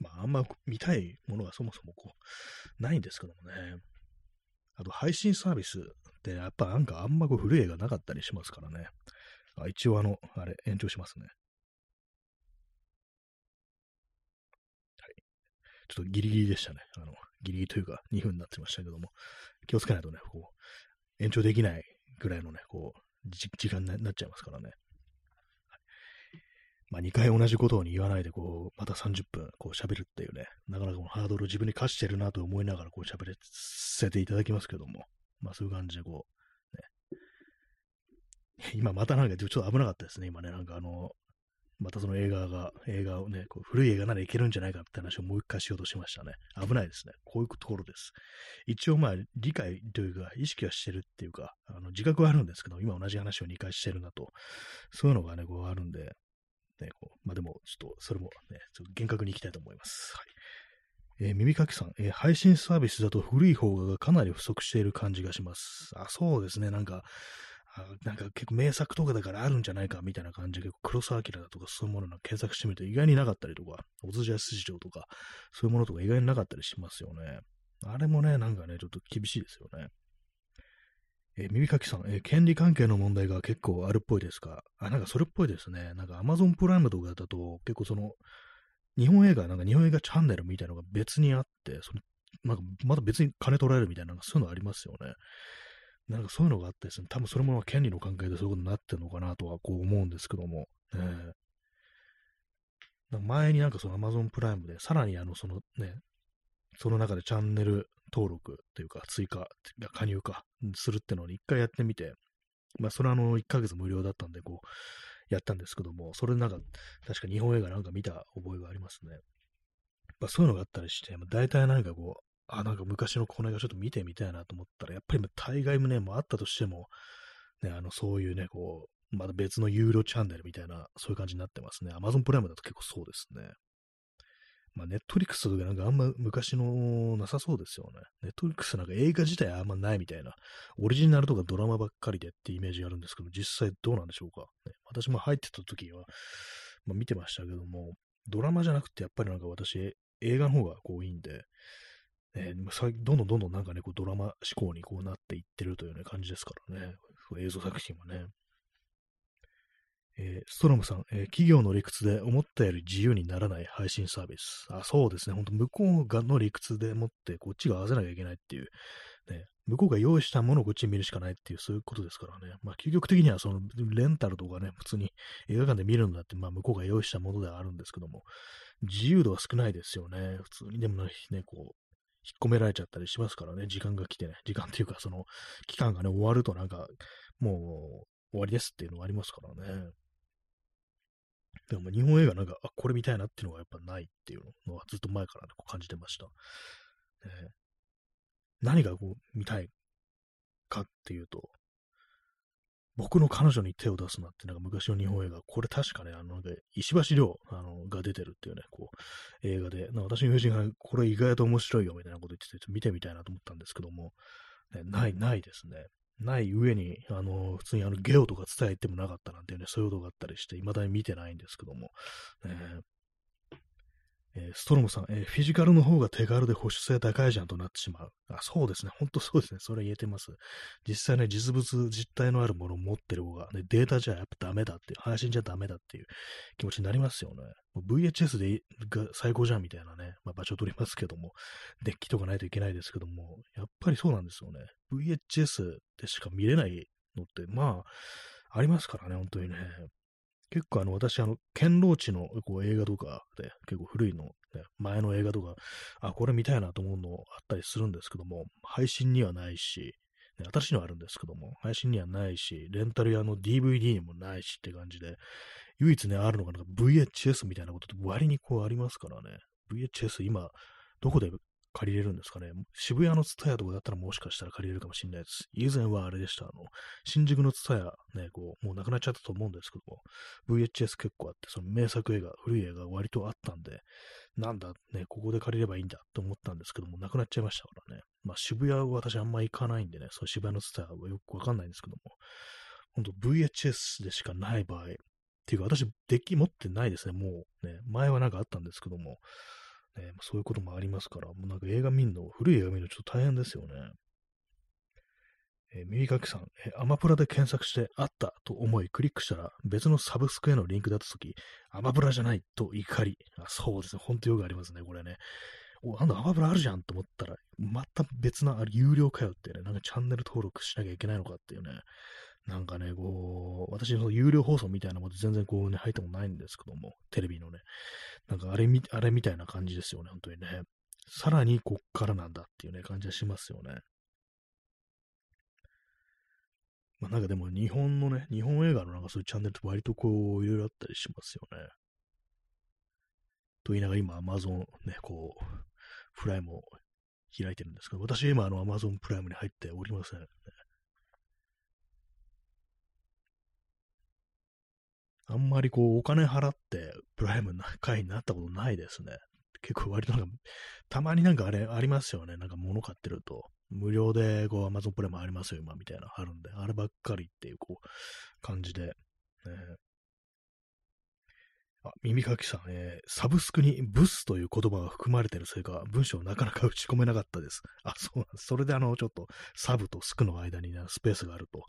まあ、あんま見たいものがそもそもこう、ないんですけどもね。あと、配信サービスってやっぱなんかあんまこう古い映画なかったりしますからね。あ一応あの、あれ、延長しますね。はい。ちょっとギリギリでしたね。あの、ギリギリというか2分になってましたけども、気をつけないとね、こう、延長できないぐらいのね、こう、時間になっちゃいますからね。まあ、2回同じことに言わないで、こう、また30分、こう喋るっていうね、なかなかハードルを自分に課してるなと思いながら、こう喋らせていただきますけども、まあそういう感じで、こう、ね。今またなんかちょっと危なかったですね、今ね、なんかあの、またその映画が、映画をね、こう古い映画ならいけるんじゃないかって話をもう一回しようとしましたね。危ないですね。こういうところです。一応まあ理解というか意識はしてるっていうか、あの自覚はあるんですけど、今同じ話を2回してるなと、そういうのがね、こうあるんで、ね、こうまあ、でも、ちょっと、それもね、ちょっと厳格にいきたいと思います。はい。えー、耳かきさん、えー、配信サービスだと古い方がかなり不足している感じがします。あ、そうですね、なんか、あなんか結構名作とかだからあるんじゃないかみたいな感じで、黒沢明だとかそういうものの検索してみると意外になかったりとか、お津安市場とか、そういうものとか意外になかったりしますよね。あれもね、なんかね、ちょっと厳しいですよね。えー、耳かきさん、えー、権利関係の問題が結構あるっぽいですか？あ、なんかそれっぽいですね。なんか Amazon プライムとかだと結構その、日本映画、なんか日本映画チャンネルみたいなのが別にあって、そのなんかまた別に金取られるみたいな、なんかそういうのありますよね。なんかそういうのがあってですね、多分それも権利の関係でそういうことになってるのかなとはこう思うんですけども、えー、なんか前になんかその Amazon プライムで、さらにあの、そのね、その中でチャンネル登録というか、追加、加入か、するってのを一回やってみて、まあ、それはあの、1ヶ月無料だったんで、こう、やったんですけども、それなんか、確か日本映画なんか見た覚えがありますね。まあ、そういうのがあったりして、まあ、大体なんかこう、あ、なんか昔のこの映画ちょっと見てみたいなと思ったら、やっぱり大概もね、もあったとしても、ね、あの、そういうね、こう、また別の有料チャンネルみたいな、そういう感じになってますね。Amazon プライムだと結構そうですね。まあ、ネットリックスとかなんかあんま昔のなさそうですよね。ネットリックスなんか映画自体あんまないみたいな、オリジナルとかドラマばっかりでってイメージがあるんですけど、実際どうなんでしょうか。ね、私も入ってた時は、まあ、見てましたけども、ドラマじゃなくてやっぱりなんか私、映画の方がこういいんで、えー、どんどんどんどんなんかね、こうドラマ志向にこうなっていってるというね感じですからね。映像作品はね。えー、ストロムさん、えー、企業の理屈で思ったより自由にならない配信サービス。あ、そうですね。ほんと向こうがの理屈でもってこっちが合わせなきゃいけないっていう、ね、向こうが用意したものをこっちに見るしかないっていう、そういうことですからね。まあ、究極的にはそのレンタルとかね、普通に映画館で見るんだって、まあ、向こうが用意したものではあるんですけども、自由度は少ないですよね。普通にでもね、こう、引っ込められちゃったりしますからね、時間が来てね、時間っていうか、その、期間がね、終わるとなんか、もう、終わりですっていうのがありますからね。でも日本映画なんか、あ、これ見たいなっていうのがやっぱないっていうのはずっと前から、ね、こう感じてました。ね、何がこう見たいかっていうと、僕の彼女に手を出すなってなんか昔の日本映画、これ確かね、あの、石橋亮あのが出てるっていうね、こう、映画で、なんか私の友人がこれ意外と面白いよみたいなこと言ってて、見てみたいなと思ったんですけども、ね、ない、ないですね。ない上に、あの、普通にあの、ゲオとか伝えてもなかったなんていうね、そういうことがあったりして、未だに見てないんですけども、えーえー、ストロムさん、えー、フィジカルの方が手軽で保守性高いじゃんとなってしまう。あそうですね。本当そうですね。それ言えてます。実際ね、実物、実体のあるものを持ってる方が、ね、データじゃやっぱダメだっていう、配信じゃダメだっていう気持ちになりますよね。VHS でが最高じゃんみたいなね、まあ、場所取りますけども、デッキとかないといけないですけども、やっぱりそうなんですよね。VHS でしか見れないのって、まあ、ありますからね、本当にね。結構あの、私、あの、堅牢地のこう映画とかで、結構古いの、ね、前の映画とか、あ、これ見たいなと思うのあったりするんですけども、配信にはないし、ね、新しいのはあるんですけども、配信にはないし、レンタル屋の DVD にもないしって感じで、唯一ね、あるのがな VHS みたいなことって割にこうありますからね。VHS 今、どこで借りれるんですかね？渋谷のツタヤとかだったらもしかしたら借りれるかもしれないです。以前はあれでした。あの、新宿のツタヤね、こう、もうなくなっちゃったと思うんですけども、VHS 結構あって、その名作映画、古い映画割とあったんで、なんだ、ね、ここで借りればいいんだと思ったんですけども、なくなっちゃいましたからね。まあ渋谷は私あんま行かないんでね、その渋谷のツタヤはよくわかんないんですけども、本当 VHS でしかない場合、っていうか私、デッキ持ってないですね、もうね。前はなんかあったんですけども、ね、そういうこともありますから、もうなんか映画見るの、古い映画見るのちょっと大変ですよね。えー、耳かきさん、えー、アマプラで検索してあったと思いクリックしたら別のサブスクへのリンクだったとき、アマプラじゃないと怒り。あそうですね。ほんとよくありますね、これね。お、なんだ、アマプラあるじゃんと思ったら、また別な、あれ、有料かよってね、なんかチャンネル登録しなきゃいけないのかっていうね。なんかね、こう、私の有料放送みたいなこと全然こうね、入ってもないんですけども、テレビのね。なんかあれみ、あれみたいな感じですよね、本当にね。さらにこっからなんだっていうね、感じはしますよね。まあなんかでも日本のね、日本映画のなんかそういうチャンネルって割とこう、いろいろあったりしますよね。と言いながら今、アマゾンね、こう、プライムを開いてるんですけど、私今あのアマゾンプライムに入っておりません、ね。あんまりこう、お金払って、プライムの会になったことないですね。結構割となんか、たまになんかあれありますよね。なんか物買ってると、無料でこう、アマゾンプライムありますよ、今、みたいな、あるんで、あればっかりっていう、こう、感じで。ね、あ、耳かきさん、えー、サブスクにブスという言葉が含まれてるせいか、文章をなかなか打ち込めなかったです。あ、そうなんです。それであの、ちょっと、サブとスクの間にね、スペースがあると、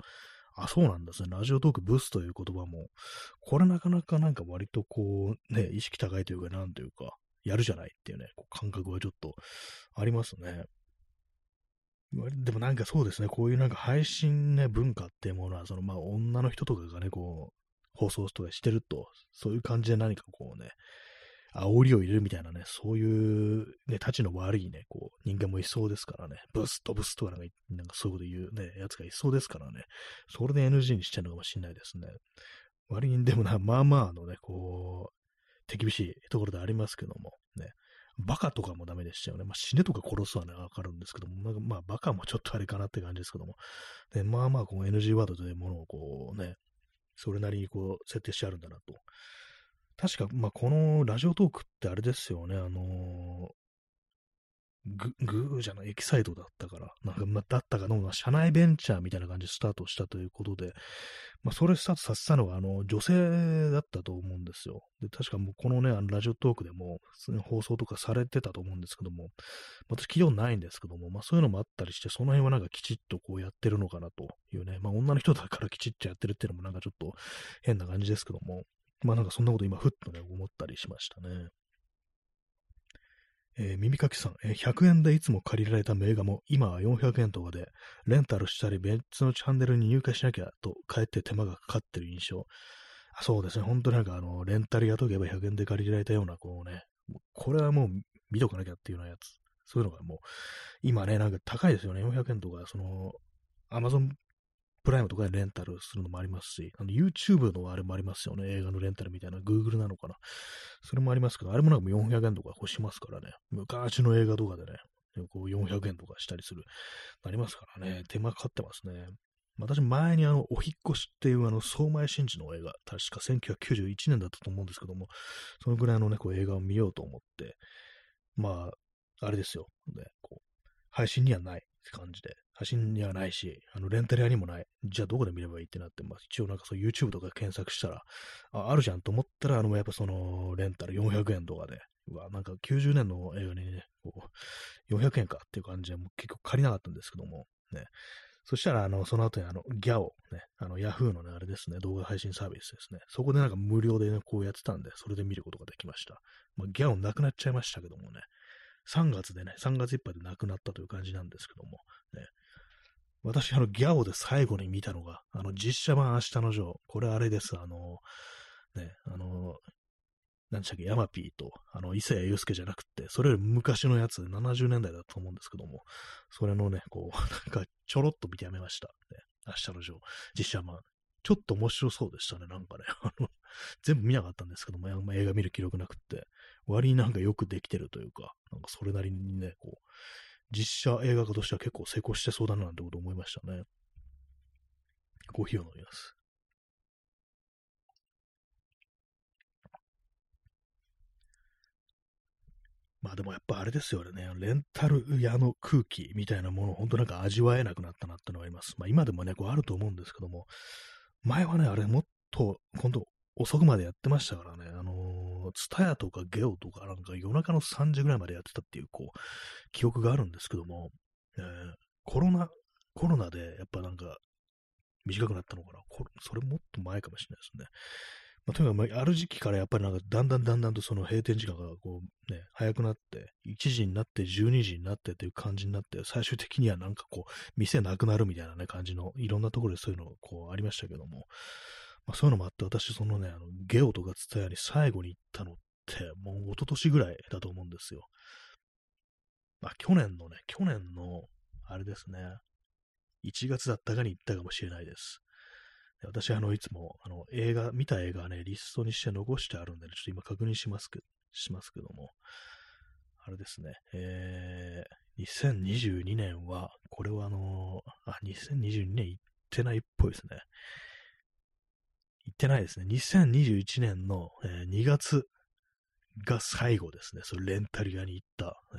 あ、そうなんですね。ラジオトークブスという言葉も、これなかなかなんか割とこう、ね、意識高いというか、なんというか、やるじゃないっていうね、こう感覚はちょっとありますね。でもなんかそうですね、こういうなんか配信ね、文化っていうものは、そのまあ女の人とかがね、こう、放送とかしてると、そういう感じで何かこうね、煽りを入れるみたいなね、そういう、ね、立ちの悪いね、こう、人間もいそうですからね、ブスとブスとかなんか、なんかそういうこと言うね、やつがいそうですからね、それで NG にしてるのかもしれないですね。割にでもな、まあまあのね、こう、手厳しいところでありますけども、ね、バカとかもダメでしたよね。まあ、死ねとか殺すはね、わかるんですけども、なんかまあ、バカもちょっとあれかなって感じですけども。で、まあまあ、この NG ワードというものをこうね、それなりにこう、設定してあるんだなと。確か、まあ、このラジオトークってあれですよね、あのグ、グーじゃない、エキサイトだったから、なんか、だったかの、社内ベンチャーみたいな感じでスタートしたということで、まあ、それスタートさせたのが、あの、女性だったと思うんですよ。で、確かもうこのね、あのラジオトークでも、放送とかされてたと思うんですけども、私聞いたことないんですけども、まあ、そういうのもあったりして、その辺はなんかきちっとこうやってるのかなというね、まあ、女の人だからきちっとやってるっていうのもなんかちょっと変な感じですけども、まあ、なんかそんなこと今、ふっとね、思ったりしましたね。えー、耳かきさん、えー、100円でいつも借りられた名画も今は400円とかでレンタルしたり別のチャンネルに入会しなきゃとかえって手間がかかってる印象。あそうですね、本当なんかあの、レンタル雇けば100円で借りられたような、こうね、これはもう見とかなきゃっていうようなやつ。そういうのがもう、今ね、なんか高いですよね。400円とか、その、アマゾンプライムとかでレンタルするのもありますし、の YouTube のあれもありますよね。映画のレンタルみたいな。Google なのかな。それもありますけど、あれもなんか400円とか欲しますからね。昔の映画とかでね、こう400円とかしたりする。ありますからね。手間かかってますね。私、前にあの、お引越しっていうあの、相前真司の映画、確か1991年だったと思うんですけども、そのぐらいのね、こう映画を見ようと思って、まあ、あれですよ。ね、こう配信にはないって感じで、配信にはないし、あの、レンタル屋にもない。じゃあどこで見ればいいってなって、まあ、一応なんかそう YouTube とか検索したら、あ、あるじゃんと思ったら、あの、やっぱその、レンタル400円とかで、うわ、なんか90年の映画にね、こう、400円かっていう感じで、もう結局借りなかったんですけども、ね。そしたら、あの、その後にあの、ギャオ、ね、あの、ヤフーのね、あれですね、動画配信サービスですね。そこでなんか無料でね、こうやってたんで、それで見ることができました。まあ、ギャオなくなっちゃいましたけどもね、3月でね、3月いっぱいで亡くなったという感じなんですけども、ね、私、あの、ギャオで最後に見たのが、あの、実写版明日のジョー。これあれです。あの、ね、あの、何でしたっけ、ヤマピーと、あの、伊勢谷友介じゃなくて、それより昔のやつ、70年代だと思うんですけども、それのね、こう、なんか、ちょろっと見てやめました。ね、明日のジョー、実写版。ちょっと面白そうでしたね、なんかね。あの、全部見なかったんですけども、あんま映画見る記録なくって、割になんかよくできてるというか、なんかそれなりにね、こう、実写映画化としては結構成功してそうだななんてこと思いましたね。コーヒーを飲みます。まあでもやっぱあれですよね、レンタル屋の空気みたいなものを本当なんか味わえなくなったなってのがあります。まあ今でもね、こうあると思うんですけども、前はね、あれもっと、今度遅くまでやってましたからね、あのツタヤとかゲオとかなんか夜中の3時ぐらいまでやってたっていう、こう、記憶があるんですけども、えー、コロナ、コロナでやっぱなんか短くなったのかな？それもっと前かもしれないですね。まあ、とにかく、ある時期からやっぱりなんかだんだんだんだんとその閉店時間がこうね、早くなって、1時になって12時になってっていう感じになって、最終的にはなんかこう、店なくなるみたいなね、感じの、いろんなところでそういうのこうありましたけども、まあ、そういうのもあって、私、そのね、あのゲオとかツタヤに最後に行ったのって、もう一昨年ぐらいだと思うんですよ。まあ、去年のね、去年の、あれですね、1月だったかに行ったかもしれないです。で私、あの、いつも、あの、映画、見た映画ね、リストにして残してあるんで、ね、ちょっと今確認しますけしますけども、あれですね、えー、2022年は、これはあのあ、2022年行ってないっぽいですね。行ってないですね。2021年の、えー、2月が最後ですね。それレンタル屋に行った。え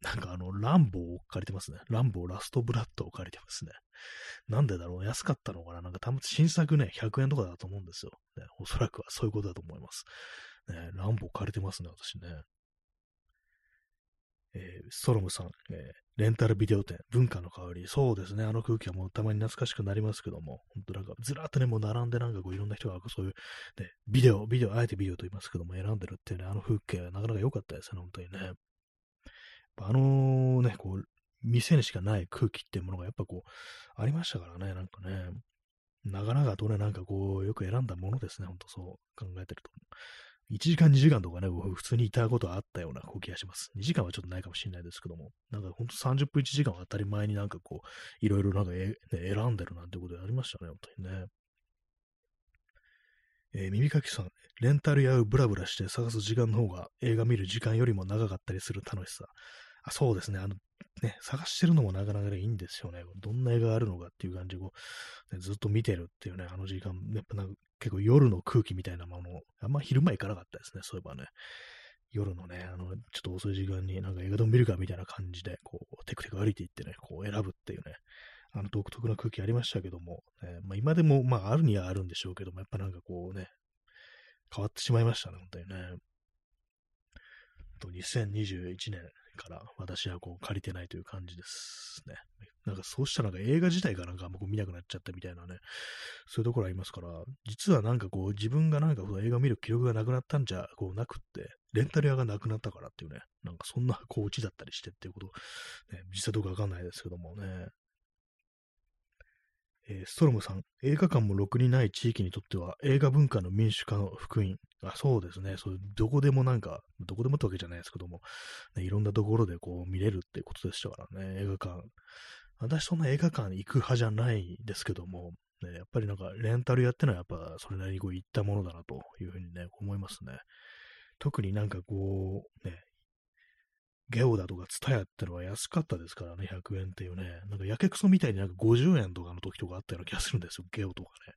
なんかあの、ランボーを借りてますね。ランボーラストブラッドを借りてますね。なんでだろう安かったのかななんかたま新作ね、100円とかだと思うんですよ。ね、おそらくはそういうことだと思います。ね、ランボー借りてますね、私ね。えー、ストロムさん、えー、レンタルビデオ店、文化の香り。そうですね。あの空気はもうたまに懐かしくなりますけども、本当なんかずらっとね、もう並んでなんかこういろんな人がそういう、ね、ビデオ、ビデオ、あえてビデオと言いますけども、選んでるっていうね、あの風景、なかなか良かったですね、本当にね。あのね、こう、店にしかない空気っていうものがやっぱこう、ありましたからね、なんかね。なかなかとね、なんかこう、よく選んだものですね、ほんとそう考えてると。1時間、2時間とかね、僕普通にいたことあったような気がします。2時間はちょっとないかもしれないですけども、なんかほんと30分1時間は当たり前になんかこう、いろいろなんか、ね、選んでるなんてことありましたね、本当にね。えー、耳かきさん、レンタル屋をブラブラして探す時間の方が映画見る時間よりも長かったりする楽しさ。あそうですね。あの、ね、探してるのもなかなかいいんですよね。どんな映画あるのかっていう感じを、ね、ずっと見てるっていうね、あの時間、やっぱなんか結構夜の空気みたいなもの、あんま昼間行かなかったですね、そういえばね。夜のね、あの、ちょっと遅い時間になんか映画でも見るかみたいな感じで、こう、テクテク歩いていってね、こう選ぶっていうね、あの独特な空気ありましたけども、ね、まあ、今でも、まあ、あるにはあるんでしょうけども、やっぱなんかこうね、変わってしまいましたね、本当にね。と2021年から私はこう借りてないという感じですね。なんかそうしたらなんか映画自体がなんかあんまこう見なくなっちゃったみたいなね、そういうところありますから、実はなんかこう自分がなんか映画見る記録がなくなったんじゃこうなくって、レンタル屋がなくなったからっていうね、なんかそんなこううちだったりしてっていうこと、ね、実際どうかわかんないですけどもね、えー、ストロムさん、映画館もろくにない地域にとっては映画文化の民主化の福音。あそうですね。そうどこでもなんか、どこでもってわけじゃないですけども、ね、いろんなところでこう見れるってことでしたからね、映画館。私そんな映画館行く派じゃないですけども、ね、やっぱりなんかレンタルやってのはやっぱそれなりにこう行ったものだなというふうにね、思いますね。特になんかこう、ね、ゲオだとかツタヤってのは安かったですからね、100円っていうね。なんかやけくそみたいになんか50円とかの時とかあったような気がするんですよ、ゲオとかね。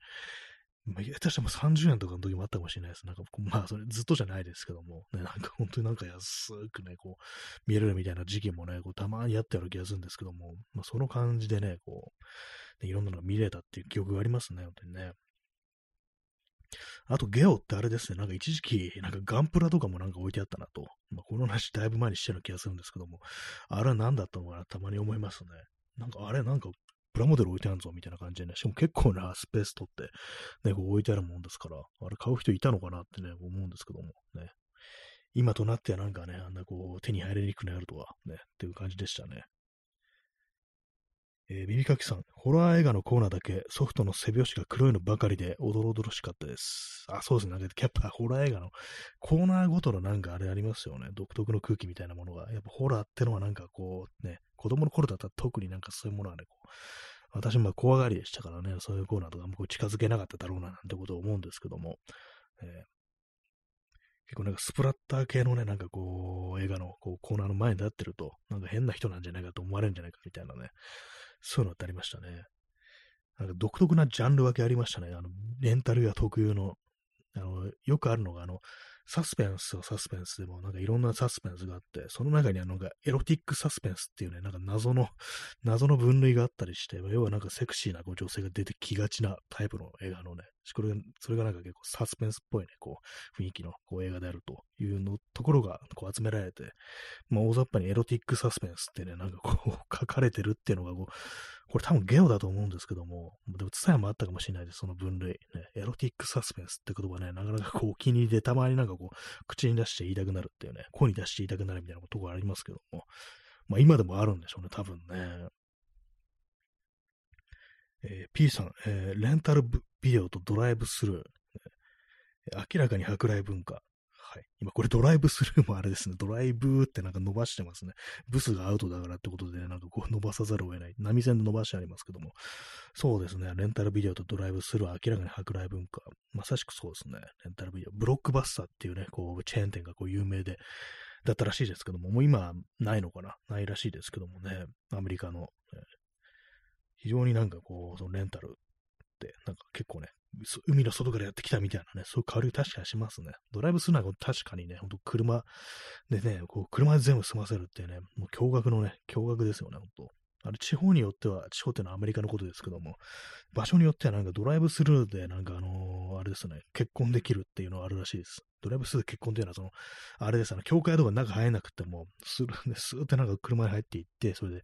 まあ、下手したら30円とかの時もあったかもしれないです。なんか、まあ、それずっとじゃないですけども、ね、なんか本当になんか安くね、こう、見えるみたいな時期もね、こうたまにあったような気がするんですけども、まあ、その感じでね、こう、ね、いろんなのが見れたっていう記憶がありますね、本当にね。あと、ゲオってあれですね、なんか一時期、なんかガンプラとかもなんか置いてあったなと。まあ、この話だいぶ前にしてる気がするんですけども、あれは何だったのかな、たまに思いますね。なんかあれ、なんかプラモデル置いてあるぞみたいな感じでね、しかも結構なスペース取って、ね、こう置いてあるもんですから、あれ買う人いたのかなってね、思うんですけども、ね。今となってはなんかね、あんなこう手に入りにくくなるとは、ね、っていう感じでしたね。えー、耳かきさん、ホラー映画のコーナーだけソフトの背拍子が黒いのばかりでおどろおどろしかったです。あ、そうですね。なんかやっぱホラー映画のコーナーごとのなんかあれありますよね。独特の空気みたいなものが。やっぱホラーってのはなんかこうね、子供の頃だったら特になんかそういうものはね、こう私も怖がりでしたからね、そういうコーナーとかもこう近づけなかっただろうななんてことを思うんですけども、えー、結構なんかスプラッター系のね、なんかこう、映画のこうコーナーの前に立ってると、なんか変な人なんじゃないかと思われるんじゃないかみたいなね、そういうのってありましたね。なんか独特なジャンル分けありましたね。あの、レンタルや特有の、あの、よくあるのが、あの、サスペンスはサスペンスでも、なんかいろんなサスペンスがあって、その中にはなんかエロティックサスペンスっていうね、なんか謎の、謎の分類があったりして、要はなんかセクシーなこう女性が出てきがちなタイプの映画のね、これがそれがなんか結構サスペンスっぽいね、こう、雰囲気のこう映画であるというのところがこう集められて、まあ大雑把にエロティックサスペンスってね、なんかこう 書かれてるっていうのがこう、これ多分ゲオだと思うんですけども、でも、ツタヤもあったかもしれないです、その分類。ね、エロティックサスペンスって言葉ね、なかなかこう、お気に入りでたまになんかこう、口に出して言いたくなるっていうね、声に出して言いたくなるみたいなとこありますけども、まあ今でもあるんでしょうね、多分ね。えー、P さん、えー、レンタルビデオとドライブスルー。明らかに舶来文化。はい。今これドライブスルーもあれですね。ドライブってなんか伸ばしてますね。ブスがアウトだからってことで、なんかこう伸ばさざるを得ない。波線で伸ばしてありますけども。そうですね。レンタルビデオとドライブスルーは明らかに舶来文化。まさしくそうですね。レンタルビデオ。ブロックバスターっていうね、こう、チェーン店がこう有名で、だったらしいですけども、もう今ないのかなないらしいですけどもね。アメリカの、非常になんかこう、そのレンタルって、なんか結構ね、海の外からやってきたみたいなね、そういう香り確かにしますね。ドライブするのは確かにね、ほんと車でね、こう車で全部済ませるっていうね、もう驚愕のね、驚愕ですよね、ほんと。あれ、地方によっては、地方っていうのはアメリカのことですけども、場所によってはなんかドライブスルーで、なんかあのー、あれですね、結婚できるっていうのがあるらしいです。ドライブスルーで結婚っていうのは、その、あれですね、教会とか中入れなくても、スルーでスーってなんか車に入っていって、それで、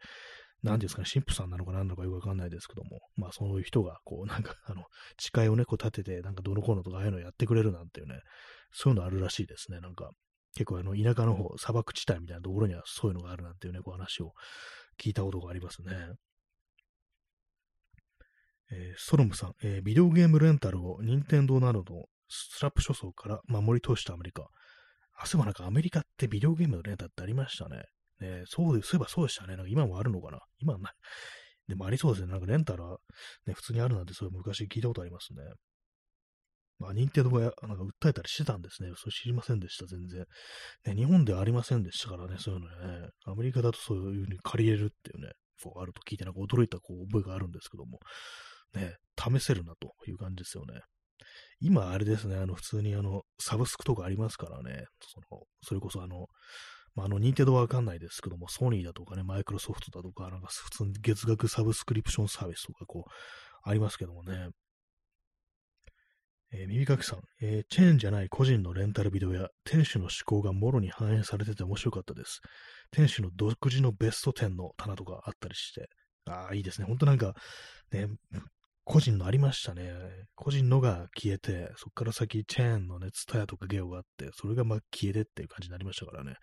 何ですかね、神父さんなのか何なのかよくわかんないですけども、まあそういう人が、こう、なんか、あの、誓いをね、こう立てて、なんかどのこうのとかああいうのやってくれるなんていうね、そういうのあるらしいですね、なんか。結構あの、田舎の方、砂漠地帯みたいなところにはそういうのがあるなんていうね、こう話を聞いたことがありますね。えー、ストロムさん、えー、ビデオゲームレンタルを任天堂などのスラップ諸層から守り通したアメリカ。あ、そういえばなんかアメリカってビデオゲームのレンタルってありましたね。ね、そうで、そういえばそうでしたね。なんか今もあるのかな今はない。でもありそうですね。なんかレンタルは、ね、普通にあるなんて、そういう昔聞いたことありますね。まあ、認定度が、なんか訴えたりしてたんですね。それ知りませんでした、全然。ね、日本ではありませんでしたからね、そういうのね。アメリカだとそういうふうに借りれるっていうね、こうあると聞いて、なんか驚いたこう覚えがあるんですけども、ね、試せるなという感じですよね。今、あれですね、あの、普通にあの、サブスクとかありますからね、その、それこそあの、まあ、あの、認定度はわかんないですけども、ソニーだとかね、マイクロソフトだとか、なんか普通に月額サブスクリプションサービスとか、こう、ありますけどもね。えー、耳かきさん、えー、チェーンじゃない個人のレンタルビデオや店主の思考がもろに反映されてて面白かったです。店主の独自のベスト10の棚とかあったりして、ああ、いいですね。ほんとなんか、ね、個人のありましたね。個人のが消えて、そこから先チェーンのね、ツタヤとかゲオがあって、それがまあ消えてっていう感じになりましたからね。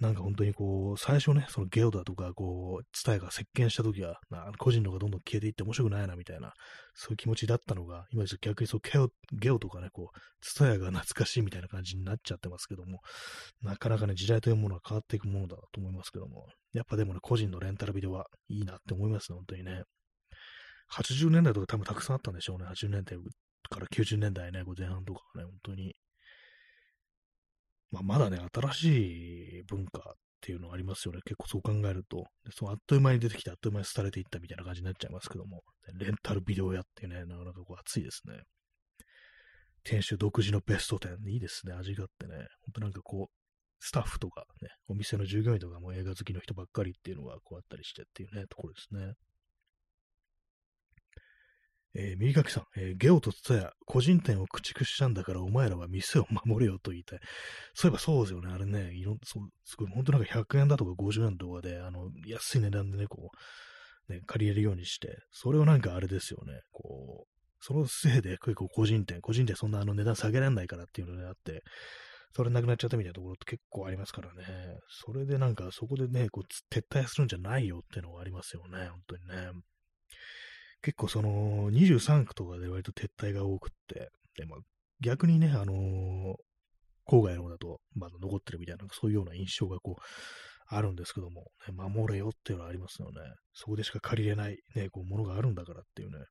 なんか本当にこう、最初ね、そのゲオだとか、こう、ツタヤが席巻した時は、個人のがどんどん消えていって面白くないな、みたいな、そういう気持ちだったのが、今逆にそうゲオ、ゲオとかね、こう、ツタヤが懐かしいみたいな感じになっちゃってますけども、なかなかね、時代というものは変わっていくものだと思いますけども、やっぱでもね、個人のレンタルビデオはいいなって思いますね、本当にね。80年代とか多分たくさんあったんでしょうね、80年代から90年代ね、前半とかね、本当に。まあ、まだね、新しい文化っていうのありますよね。結構そう考えると。そのあっという間に出てきて、あっという間に廃れていったみたいな感じになっちゃいますけども、レンタルビデオ屋っていうね、なかなかこう熱いですね。店主独自のベスト10。いいですね、味があってね。ほんとなんかこう、スタッフとかね、お店の従業員とかも映画好きの人ばっかりっていうのがこうあったりしてっていうね、ところですね。えー、右垣さん、えー、ゲオとツタヤ、個人店を駆逐したんだからお前らは店を守れよと言いたい。そういえばそうですよね、あれね、いろんそうすごい、本当なんか100円だとか50円とかで、あの、安い値段でね、こう、ね、借りれるようにして、それをなんかあれですよね、こう、そのせいで結構個人店、個人店そんなあの値段下げられないからっていうのであって、それなくなっちゃったみたいなところって結構ありますからね。それでなんかそこでね、こう撤退するんじゃないよっていうのがありますよね、本当にね。結構その23区とかで割と撤退が多くって、でまあ、逆にね、あのー、郊外の方だとまだ残ってるみたいな、そういうような印象がこう、あるんですけども、ね、守れよっていうのはありますよね。そこでしか借りれない、ね、こう、ものがあるんだからっていうね。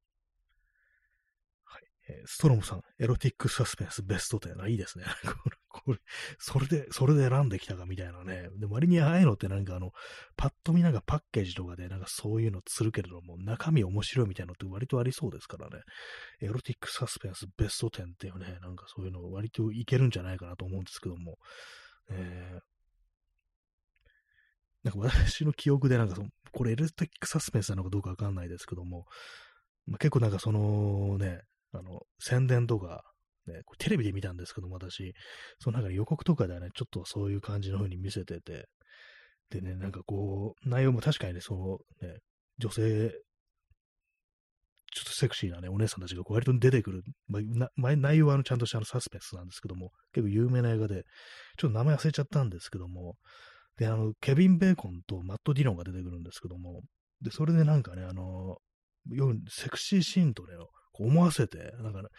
ストロムさん、エロティックサスペンスベスト10。いいですね。これ、それで、それで選んできたかみたいなね。で、割にああいうのってなんかあの、パッと見なんかパッケージとかでなんかそういうのするけれども、中身面白いみたいなのって割とありそうですからね。エロティックサスペンスベスト10っていうね、なんかそういうの割といけるんじゃないかなと思うんですけども。えーなんか私の記憶でなんかその、これエロティックサスペンスなのかどうかわかんないですけども、まあ、結構なんかそのね、あの、宣伝とか、ね、これテレビで見たんですけども、私、そのなんか予告とかではね、ちょっとそういう感じの風に見せてて、でね、なんかこう、内容も確かにね、そのね、女性、ちょっとセクシーなね、お姉さんたちが割と出てくる、まあ、内容はあのちゃんとしたあのサスペンスなんですけども、結構有名な映画で、ちょっと名前忘れちゃったんですけども、で、あの、ケビン・ベーコンとマット・ディロンが出てくるんですけども、で、それでなんかね、あの、セクシーシーンとね、思わせて、なんか、ね、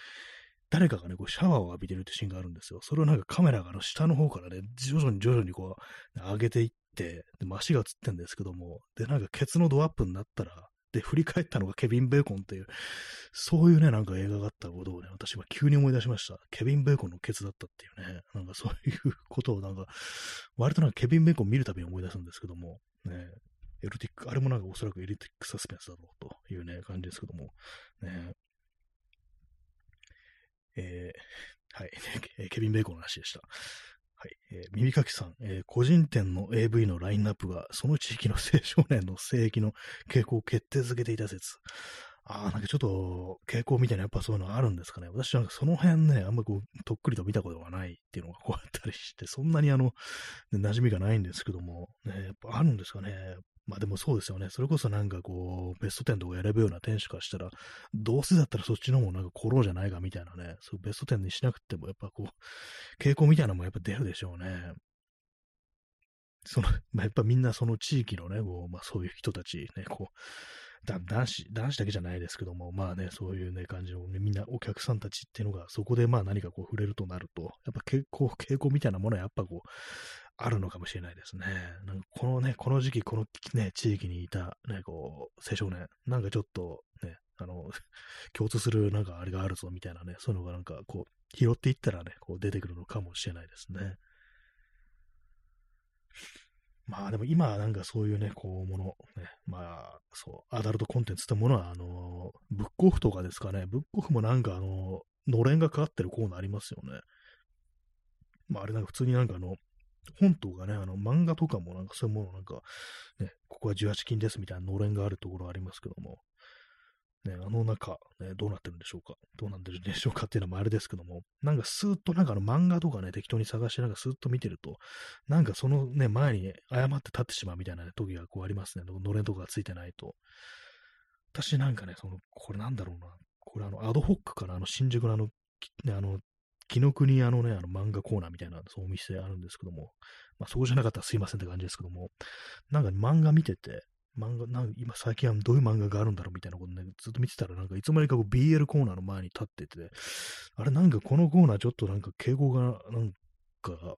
誰かがね、こうシャワーを浴びてるってシーンがあるんですよ。それをなんかカメラがの下の方からね、徐々に徐々にこう、上げていって、で、足が映ってんですけども、で、なんかケツのドアップになったら、で、振り返ったのがケビン・ベーコンっていう、そういうね、なんか映画があったことをね、私は急に思い出しました。ケビン・ベーコンのケツだったっていうね、なんかそういうことをなんか、割となんかケビン・ベーコン見るたびに思い出すんですけども、ね、エロティック、あれもなんかおそらくエロティックサスペンスだろうというね、感じですけども、ね、えー、はい、ケビン・ベーコンの話でした。はい。えー、耳かきさん、えー、個人店の AV のラインナップが、その地域の青少年の性域の傾向を決定づけていた説。ああ、なんかちょっと傾向みたいなやっぱそういうのあるんですかね。私なんかその辺ね、あんまこう、とっくりと見たことがないっていうのがこうあったりして、そんなにあの、ね、馴染みがないんですけども、ね、やっぱあるんですかね。まあでもそうですよね。それこそなんかこう、ベスト10とか選ぶような店主からしたら、どうせだったらそっちの方もなんか転ろうじゃないかみたいなね、そうベスト10にしなくてもやっぱこう、傾向みたいなのもやっぱ出るでしょうね。その、まあ、やっぱみんなその地域のね、こう、まあそういう人たちね、こう、だ男子、男子だけじゃないですけども、まあね、そういうね、感じの、ね、みんなお客さんたちっていうのが、そこでまあ何かこう触れるとなると、やっぱ傾向、傾向みたいなものはやっぱこう、あるのかもしれないですね。なんかこのね、この時期、このね、地域にいた、ね、こう、青少年、なんかちょっとね、あの、共通するなんかあれがあるぞみたいなね、そういうのがなんかこう、拾っていったらね、こう出てくるのかもしれないですね。まあでも今なんかそういうね、こうもの、ね、まあそう、アダルトコンテンツってものは、あの、ブックオフとかですかね、ブックオフもなんかあの、のれんがかかってるコーナーありますよね。まああれなんか普通になんかあの、本とかね、あの漫画とかもなんかそういうものなんか、ね、ここは18金ですみたいなのれんがあるところありますけども、ね、あの中、ね、どうなってるんでしょうかどうなってるんでしょうかっていうのもあれですけども、なんかスーッとなんかあの漫画とかね、適当に探してなんかスーッと見てると、なんかそのね、前にね誤って立ってしまうみたいな、ね、時がこうありますね。のれんとかがついてないと。私なんかね、その、これなんだろうな。これあの、アドホックからあの、新宿のあの、ね、あの、紀ノ国あのね、あの漫画コーナーみたいな、そうお店あるんですけども、まあそこじゃなかったらすいませんって感じですけども、なんか漫画見てて、漫画、なんか今最近はどういう漫画があるんだろうみたいなことね、ずっと見てたら、なんかいつまにかこう BL コーナーの前に立ってて、あれなんかこのコーナーちょっとなんか敬語がなんか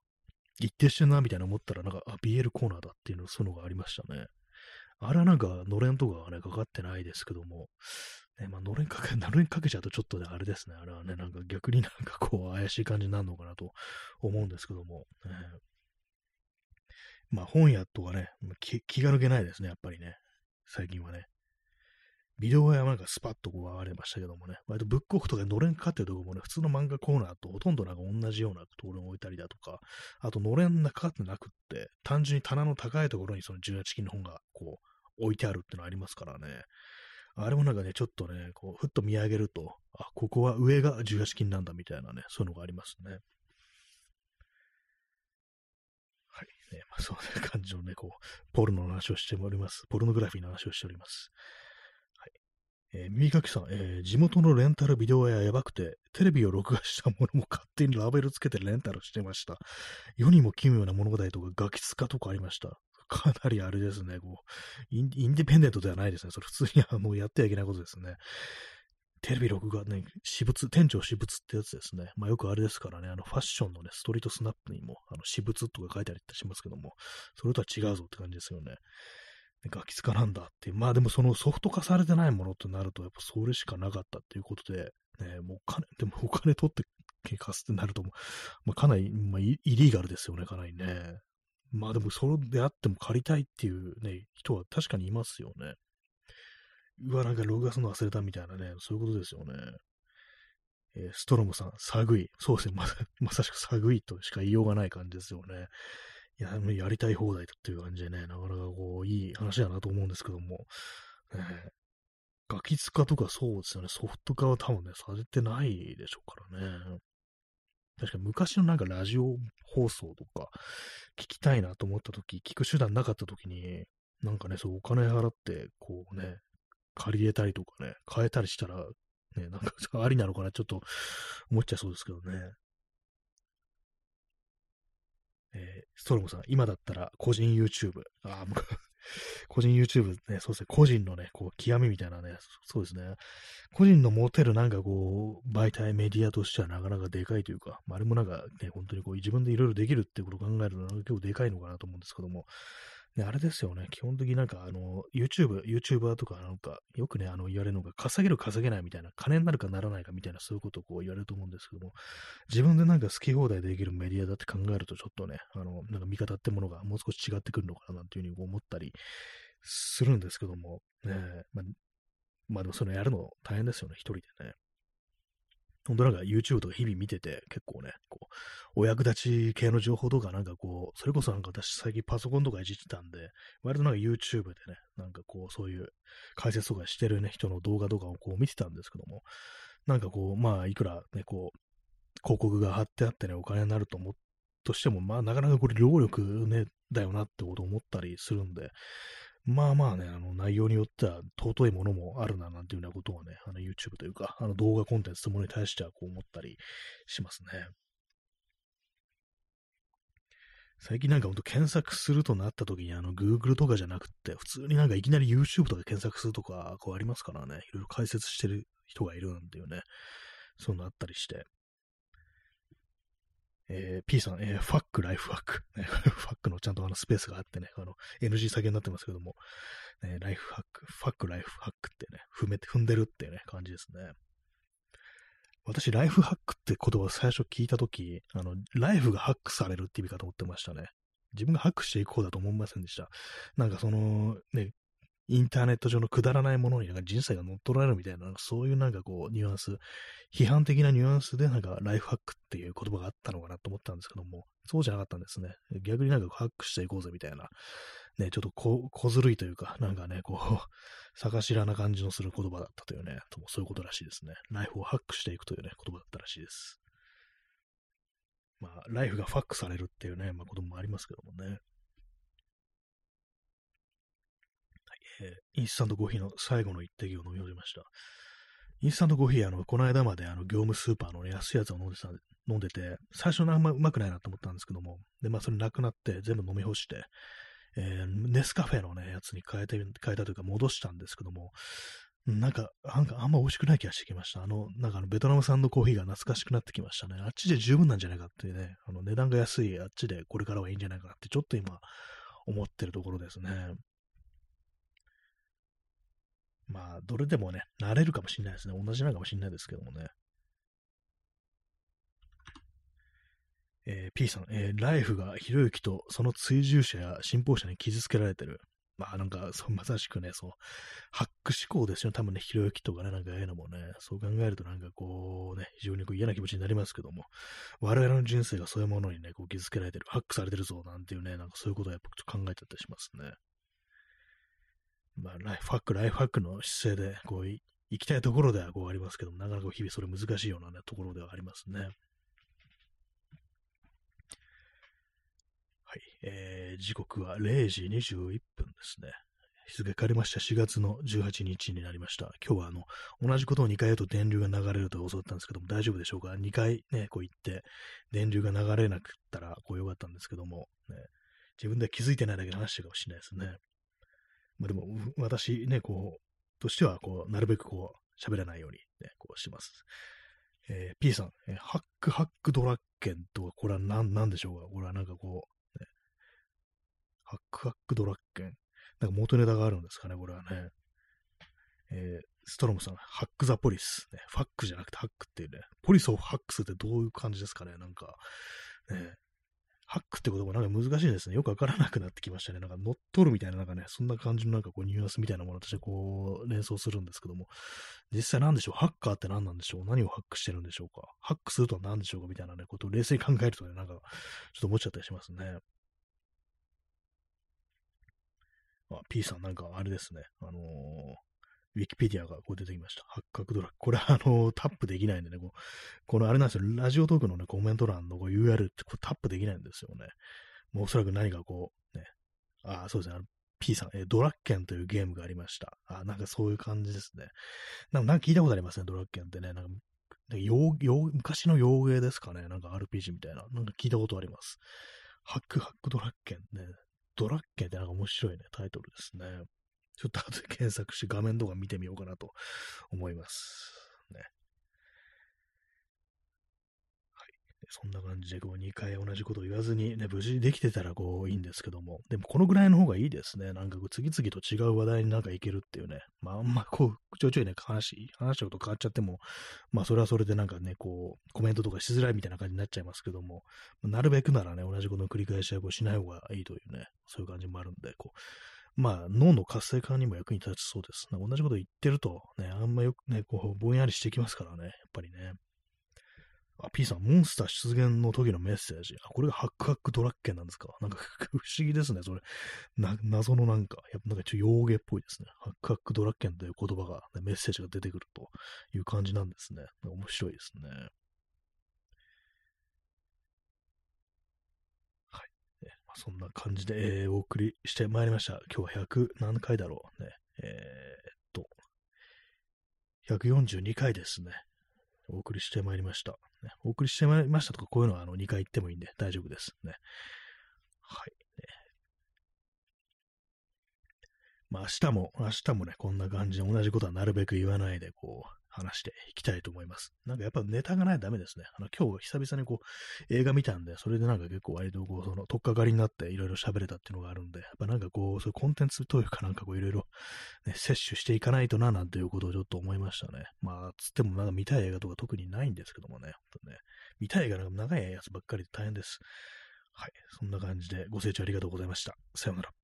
一定してんなみたいな思ったら、なんか、あ、BL コーナーだっていうの、そういうのがありましたね。あれはなんか、のれんとかはね、かかってないですけども、ね、まあ、のれんかけ、のれんかけちゃうとちょっとね、あれですね。あれはね、なんか逆になんかこう、怪しい感じになるのかなと思うんですけども、ね、まあ本屋とかね気、気が抜けないですね、やっぱりね。最近はね。ビデオ屋はなんかスパッとこう上がれましたけどもね、割とブックオフとかのれんかってるところもね、普通の漫画コーナーとほとんどなんか同じようなところに置いたりだとか、あとのれんがかかってなくって、単純に棚の高いところにその18金の本がこう置いてあるってのありますからね。あれもなんかね、ちょっとね、こう、ふっと見上げると、あ、ここは上が18金なんだみたいなね、そういうのがありますね。はいね、まあ、そんな感じのね、こう、ポルノの話をしております。ポルノグラフィーの話をしております。はい。えー、耳かきさん、えー、地元のレンタルビデオ屋やばくて、テレビを録画したものも勝手にラベルつけてレンタルしてました。世にも奇妙な物語とかガキツカとかありました。かなりあれですね、こう、インディペンデントではないですね。それ普通にあのやってはいけないことですね。テレビ録画ね、私物、店長私物ってやつですね。まあよくあれですからね、あのファッションのね、ストリートスナップにも、あの私物とか書いてありしますけども、それとは違うぞって感じですよね。ガキ使なんだっていう。まあでもそのソフト化されてないものとなると、やっぱそれしかなかったっていうことで、ね、もうお金、でもお金取って貸すってなると、まあかなり、まあ、イリーガルですよね、かなりね。まあでもそれであっても借りたいっていうね、人は確かにいますよね。うわ、なんか録画するの忘れたみたいなね、そういうことですよね。えー、ストロムさん、寒い。そうですね、ま、まさしく寒いとしか言いようがない感じですよね。いや、やりたい放題だっていう感じでね、なかなかこう、いい話だなと思うんですけども、えー、ガキ使とかそうですよね、ソフト化は多分ね、されてないでしょうからね。確か昔のなんかラジオ放送とか聞きたいなと思った時、聞く手段なかった時に、なんかね、そうお金払って、こうね、借り入れたりとかね、変えたりしたら、ね、なんかありなのかな、ちょっと思っちゃいそうですけどね。えー、ストロムさん、今だったら個人 YouTube。ああ、個人 YouTube ね、そうですね、個人のね、こう、極みみたいなね、そうですね。個人の持てるなんかこう、媒体、メディアとしてはなかなかでかいというか、まあ、あれもなんかね、本当にこう、自分でいろいろできるってことを考えるのは結構でかいのかなと思うんですけども、ね、あれですよね。基本的になんか、あの、YouTube、YouTuber とかなんか、よくね、あの、言われるのが、稼げる稼げないみたいな、金になるかならないかみたいな、そういうことをこう言われると思うんですけども、自分でなんか好き放題できるメディアだって考えると、ちょっとね、あの、なんか見方ってものがもう少し違ってくるのかな、なんていうふうに思ったりするんですけども、ね、まあ、まあでもそれやるの大変ですよね、一人でね。本当なんか YouTube とか日々見てて、結構ね、こう、お役立ち系の情報とかなんかこう、それこそなんか私最近パソコンとかいじってたんで、割となんか YouTube でね、なんかこう、そういう解説とかしてるね、人の動画とかをこう見てたんですけども、なんかこう、まあ、いくらね、こう、広告が貼ってあってね、お金になると思っとしても、まあ、なかなかこれ労力ね、だよなってこと思ったりするんで、まあまあね、あの内容によっては尊いものもあるななんていうようなことはね、あの YouTube というか、あの動画コンテンツとものに対してはこう思ったりしますね。最近なんかほんと検索するとなった時にあの Google とかじゃなくて、普通になんかいきなり YouTube とか検索するとか、こうありますからね、いろいろ解説してる人がいるなんていうね、そういうのあったりして、えー、P さん、えー、ファック、ライフハック。ね、ファックのちゃんとあのスペースがあってね、あの、NG 下げになってますけども、ね、ライフハック、ファック、ライフハックってね、踏めて、踏んでるってね、感じですね。私、ライフハックって言葉を最初聞いたとき、あの、ライフがハックされるって意味かと思ってましたね。自分がハックしていこうだと思いませんでした。なんかその、ね、インターネット上のくだらないものになんか人生が乗っ取られるみたいな、そういうなんかこう、ニュアンス、批判的なニュアンスでなんかライフハックっていう言葉があったのかなと思ったんですけども、そうじゃなかったんですね。逆になんかハックしていこうぜみたいな、ね、ちょっと小小ずるいというか、なんかね、こう、逆知らな感じのする言葉だったというね、そういうことらしいですね。ライフをハックしていくというね、言葉だったらしいです。まあ、ライフがファックされるっていうね、まあ、こともありますけどもね。えー、インスタントコーヒーの最後の一滴を飲み終えました。インスタントコーヒー、あの、この間まであの業務スーパーの、ね、安いやつを飲んでた飲んでて、最初あんまうまくないなと思ったんですけども、で、まあそれなくなって全部飲み干して、えー、ネスカフェのね、やつに変えて、変えたというか戻したんですけども、なんか、なんかあんま美味しくない気がしてきました。あの、なんかあの、ベトナム産のコーヒーが懐かしくなってきましたね。あっちで十分なんじゃないかっていうね、あの、値段が安いあっちでこれからはいいんじゃないかなって、ちょっと今、思ってるところですね。まあ、どれでもね、慣れるかもしれないですね。同じなのかもしれないですけどもね。えー、P さん、えー、ライフがひろゆきとその追従者や信奉者に傷つけられてる。まあなんか、そうまさしくね、そう、ハック思考ですよ。多分ね、ひろゆきとかね、なんかああいうのもね、そう考えるとなんかこうね、非常にこう嫌な気持ちになりますけども、我々の人生がそういうものにね、こう傷つけられてる、ハックされてるぞ、なんていうね、なんかそういうことをやっぱちょっと考えちゃったりしますね。まあ、ライフハック、ライフハックの姿勢で、こう、行きたいところではこうありますけども、なかなか日々それ難しいような、ね、ところではありますね。はい。えー、時刻は0時21分ですね。日付変わりました。4月の18日になりました。今日はあの、同じことを2回言うと電流が流れると教わったんですけども、大丈夫でしょうか ?2 回ね、こう言って、電流が流れなくったら、こうよかったんですけども、ね、自分では気づいてないだけで話かもしれないですね。まあ、でも、私ね、こう、としては、こう、なるべくこう、喋らないように、ね、こうします。えー、P さん、えー、ハックハックドラッケンとは、これは何、何でしょうか？これはなんかこう、ね、ハックハックドラッケン。なんか元ネタがあるんですかね、これはね。えー、ストロムさん、ハックザポリス、ね。ファックじゃなくてハックっていうね。ポリスをハックするってどういう感じですかね、なんか。ね、ハックってこともなんか難しいですね。よくわからなくなってきましたね。なんか乗っ取るみたいな、なんかね、そんな感じのなんかこうニュアンスみたいなものとしてこう連想するんですけども、実際何でしょう？ハッカーって何なんでしょう？何をハックしてるんでしょうか？ハックするとは何でしょう？かみたいなね、ことを冷静に考えるとね、なんかちょっと思っちゃったりしますね。あ、P さんなんかあれですね。あのーウィキペディアがこう出てきました。八角ドラッグ。これあの、タップできないんでね、ここのあれなんですよ、ラジオトークのね、コメント欄のこう URL ってこうタップできないんですよね。もうおそらく何かこう、ね、あ、そうですね、P さん、えドラッケンというゲームがありました。あ、なんかそういう感じですね。なんかなんか聞いたことありますね、ドラッケンってね。なんか洋洋昔の洋芸ですかね。なんか RPG みたいな。なんか聞いたことあります。ハックハックドラッケンね。ドラッケンってなんか面白いね、タイトルですね。ちょっと後で検索して画面とか見てみようかなと思います。ね。はい。そんな感じで、こう、2回同じことを言わずに、ね、無事できてたら、こう、いいんですけども、でも、このぐらいの方がいいですね。なんか、次々と違う話題になんかいけるっていうね。まあ、あんま、こう、ちょいちょいね、話、話したこと変わっちゃっても、まあ、それはそれでなんかね、こう、コメントとかしづらいみたいな感じになっちゃいますけども、なるべくならね、同じことの繰り返しはこうしない方がいいというね、そういう感じもあるんで、こう、まあ、脳の活性化にも役に立ちそうです。同じこと言ってると、ね、あんまよくね、こう、ぼんやりしてきますからね、やっぱりね。あ、P さん、モンスター出現の時のメッセージ。あ、これがハックハックドラッケンなんですかなんか不思議ですね、それ。な、謎のなんか、やっぱなんかちょっと洋芸っぽいですね。ハックハックドラッケンという言葉が、ね、メッセージが出てくるという感じなんですね。面白いですね。そんな感じで、えー、お送りしてまいりました。今日は100何回だろうね。えー、っと、142回ですね。お送りしてまいりました。ね、お送りしてまいりましたとか、こういうのはあの2回言ってもいいんで大丈夫です。ね。はい。ね、まあ明日も、明日もね、こんな感じで同じことはなるべく言わないで、こう、話していきたいと思います。なんかやっぱネタがないとダメですね。あの、今日久々にこう、映画見たんで、それでなんか結構割とこう、その、とっかかりになっていろいろ喋れたっていうのがあるんで、やっぱなんかこう、そういうコンテンツというかなんかこう、いろいろ、ね、摂取していかないとな、なんていうことをちょっと思いましたね。まあ、つってもなんか見たい映画とか特にないんですけどもね、本当ね見たい映画なんか長いやつばっかりで大変です。はい。そんな感じでご清聴ありがとうございました。さようなら。